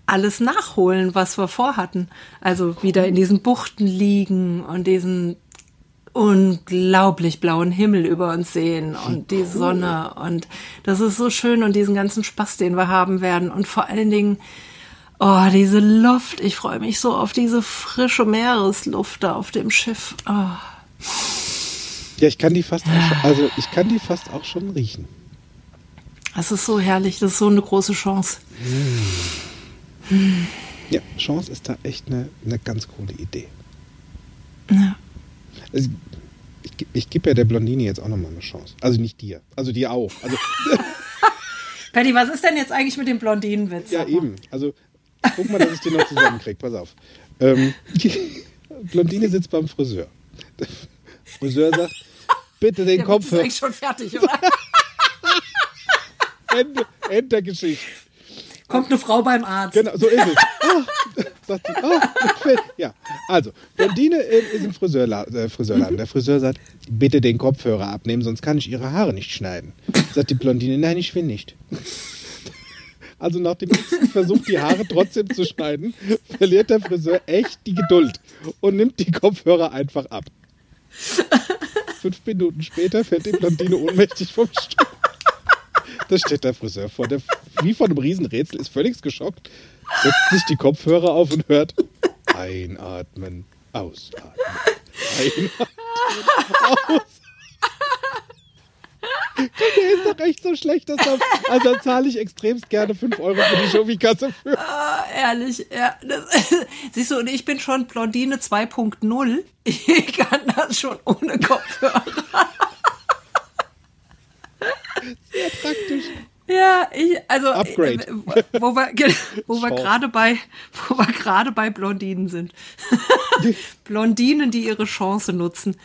alles nachholen, was wir vorhatten. Also wieder in diesen Buchten liegen und diesen unglaublich blauen Himmel über uns sehen und die Sonne und das ist so schön und diesen ganzen Spaß, den wir haben werden und vor allen Dingen oh, diese Luft. Ich freue mich so auf diese frische Meeresluft da auf dem Schiff. Oh. ja, ich kann die fast auch schon, also ich kann die fast auch schon riechen. Das ist so herrlich, das ist so eine große Chance. Ja, Chance ist da echt eine, eine ganz coole Idee. Ja. Also, ich, ich gebe ja der Blondine jetzt auch nochmal eine Chance. Also nicht dir. Also dir auch. Also, <laughs> Patty, was ist denn jetzt eigentlich mit dem Blondinenwitz? ja, eben. Also guck mal, dass ich den noch zusammenkriege. Pass auf. Ähm, <laughs> Blondine sitzt beim Friseur. Der <laughs> Friseur sagt, bitte den Der Witz ist eigentlich schon fertig, oder? Ende, Ende der Geschichte. Kommt eine Frau beim Arzt. Genau, so ist es. Sie, ah, gefällt- ja, also, Blondine ist im Friseurla äh, Friseurladen. Der Friseur sagt, bitte den Kopfhörer abnehmen, sonst kann ich ihre Haare nicht schneiden. Sagt die Blondine, nein, ich will nicht. Also nach dem nächsten Versuch, die Haare trotzdem zu schneiden, verliert der Friseur echt die Geduld und nimmt die Kopfhörer einfach ab. Fünf Minuten später fällt die Blondine ohnmächtig vom Stuhl. Da steht der Friseur vor, der wie von einem Riesenrätsel ist völlig geschockt, setzt sich die Kopfhörer auf und hört einatmen, ausatmen, einatmen, aus. Der ist doch echt so schlecht, dass da, also zahle ich extremst gerne 5 Euro für die Show-Kasse für. Ah, ehrlich, ja. Das, <laughs> siehst du, und ich bin schon Blondine 2.0. Ich kann das schon ohne Kopfhörer. Sehr praktisch. Ja, ich, also Upgrade. äh, wo- wo wir, <laughs> wo wir gerade bei, wo wir gerade bei Blondinen sind. <laughs> Blondinen, die ihre Chance nutzen.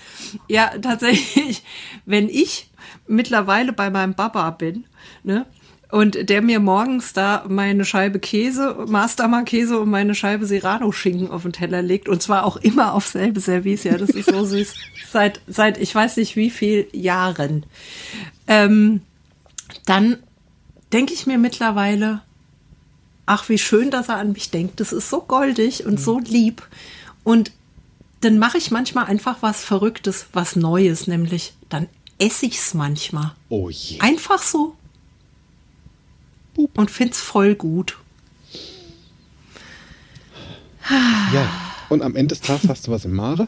Ja, tatsächlich, wenn ich mittlerweile bei meinem Papa bin, ne, und der mir morgens da meine Scheibe Käse, Mastermann Käse und meine Scheibe Serrano Schinken auf den Teller legt und zwar auch immer auf selbe Service, ja, das ist so <laughs> süß. Seit, seit ich weiß nicht wie viel Jahren. Ähm, dann denke ich mir mittlerweile, ach, wie schön, dass er an mich denkt. Das ist so goldig und so lieb. Und dann mache ich manchmal einfach was Verrücktes, was Neues, nämlich dann esse ich es manchmal. Oh je. Einfach so. Und find's voll gut. Ja. Und am Ende des Tages hast du was im Mare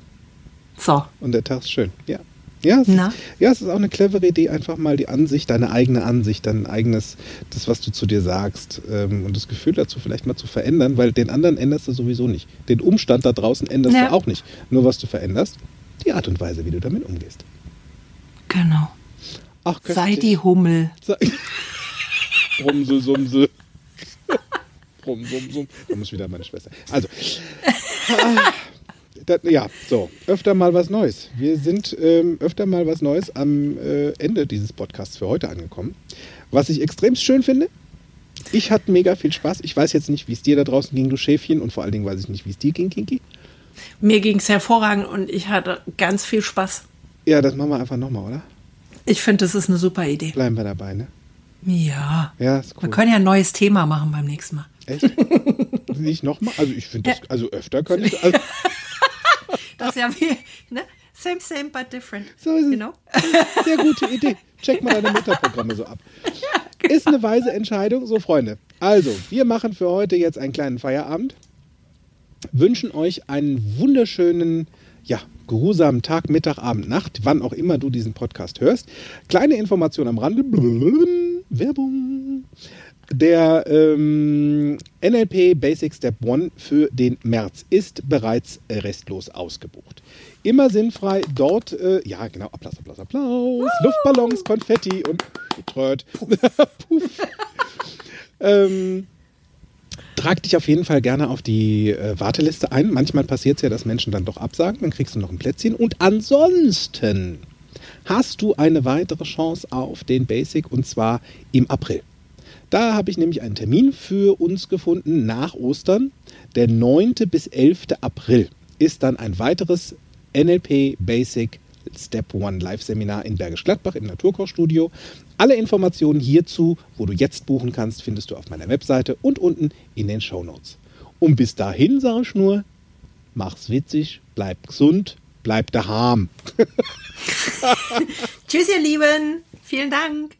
So. und der Tag ist schön. Ja. Ja es, Na? ist, ja, es ist auch eine clevere Idee, einfach mal die Ansicht, deine eigene Ansicht, dein eigenes, das, was du zu dir sagst ähm, und das Gefühl dazu vielleicht mal zu verändern, weil den anderen änderst du sowieso nicht. Den Umstand da draußen änderst Ja. du auch nicht. Nur was du veränderst, die Art und Weise, wie du damit umgehst. Genau. Ach, Sei die Hummel. Sei- <laughs> Brumse, Sumse. <laughs> Brumm, summ, summ. Da muss wieder meine Schwester. Also. <laughs> Das, ja, so. Öfter mal was Neues. Wir sind ähm, öfter mal was Neues am äh, Ende dieses Podcasts für heute angekommen. Was ich extrem schön finde. Ich hatte mega viel Spaß. Ich weiß jetzt nicht, wie es dir da draußen ging, du Schäfchen. Und vor allen Dingen weiß ich nicht, wie es dir ging, Kinky. Mir ging's hervorragend und ich hatte ganz viel Spaß. Ja, das machen wir einfach nochmal, oder? Ich finde, das ist eine super Idee. Bleiben wir dabei, ne? Ja. Ja, ist cool. Wir können ja ein neues Thema machen beim nächsten Mal. Echt? nicht nochmal? Also ich finde das, also öfter kann ich. Also, <laughs> Das ist ja wie, ne? Same, same, but different. So ist es. You know? Sehr gute Idee. Check mal deine Mutterprogramme so ab. <laughs> Ist eine weise Entscheidung. So, Freunde. Also, wir machen für heute jetzt einen kleinen Feierabend. Wünschen euch einen wunderschönen, ja, geruhsamen Tag, Mittag, Abend, Nacht, wann auch immer du diesen Podcast hörst. Kleine Information am Rande. Werbung. Der ähm, NLP Basic Step 1 für den März ist bereits restlos ausgebucht. Immer sinnfrei dort, äh, ja genau, Applaus, Applaus, Applaus, Luftballons, Konfetti und Tröd. <laughs> Puff. ähm, trag dich auf jeden Fall gerne auf die äh, Warteliste ein. Manchmal passiert es ja, dass Menschen dann doch absagen, dann kriegst du noch ein Plätzchen. Und ansonsten hast du eine weitere Chance auf den Basic und zwar im April. Da habe ich nämlich einen Termin für uns gefunden nach Ostern. Der 9. bis 11. April ist dann ein weiteres NLP Basic Step One Live Seminar in Bergisch Gladbach im Naturkochstudio. Alle Informationen hierzu, wo du jetzt buchen kannst, findest du auf meiner Webseite und unten in den Show Notes. Und bis dahin sage ich nur, mach's witzig, bleib gesund, bleib daheim. <laughs> <laughs> Tschüss, ihr Lieben. Vielen Dank.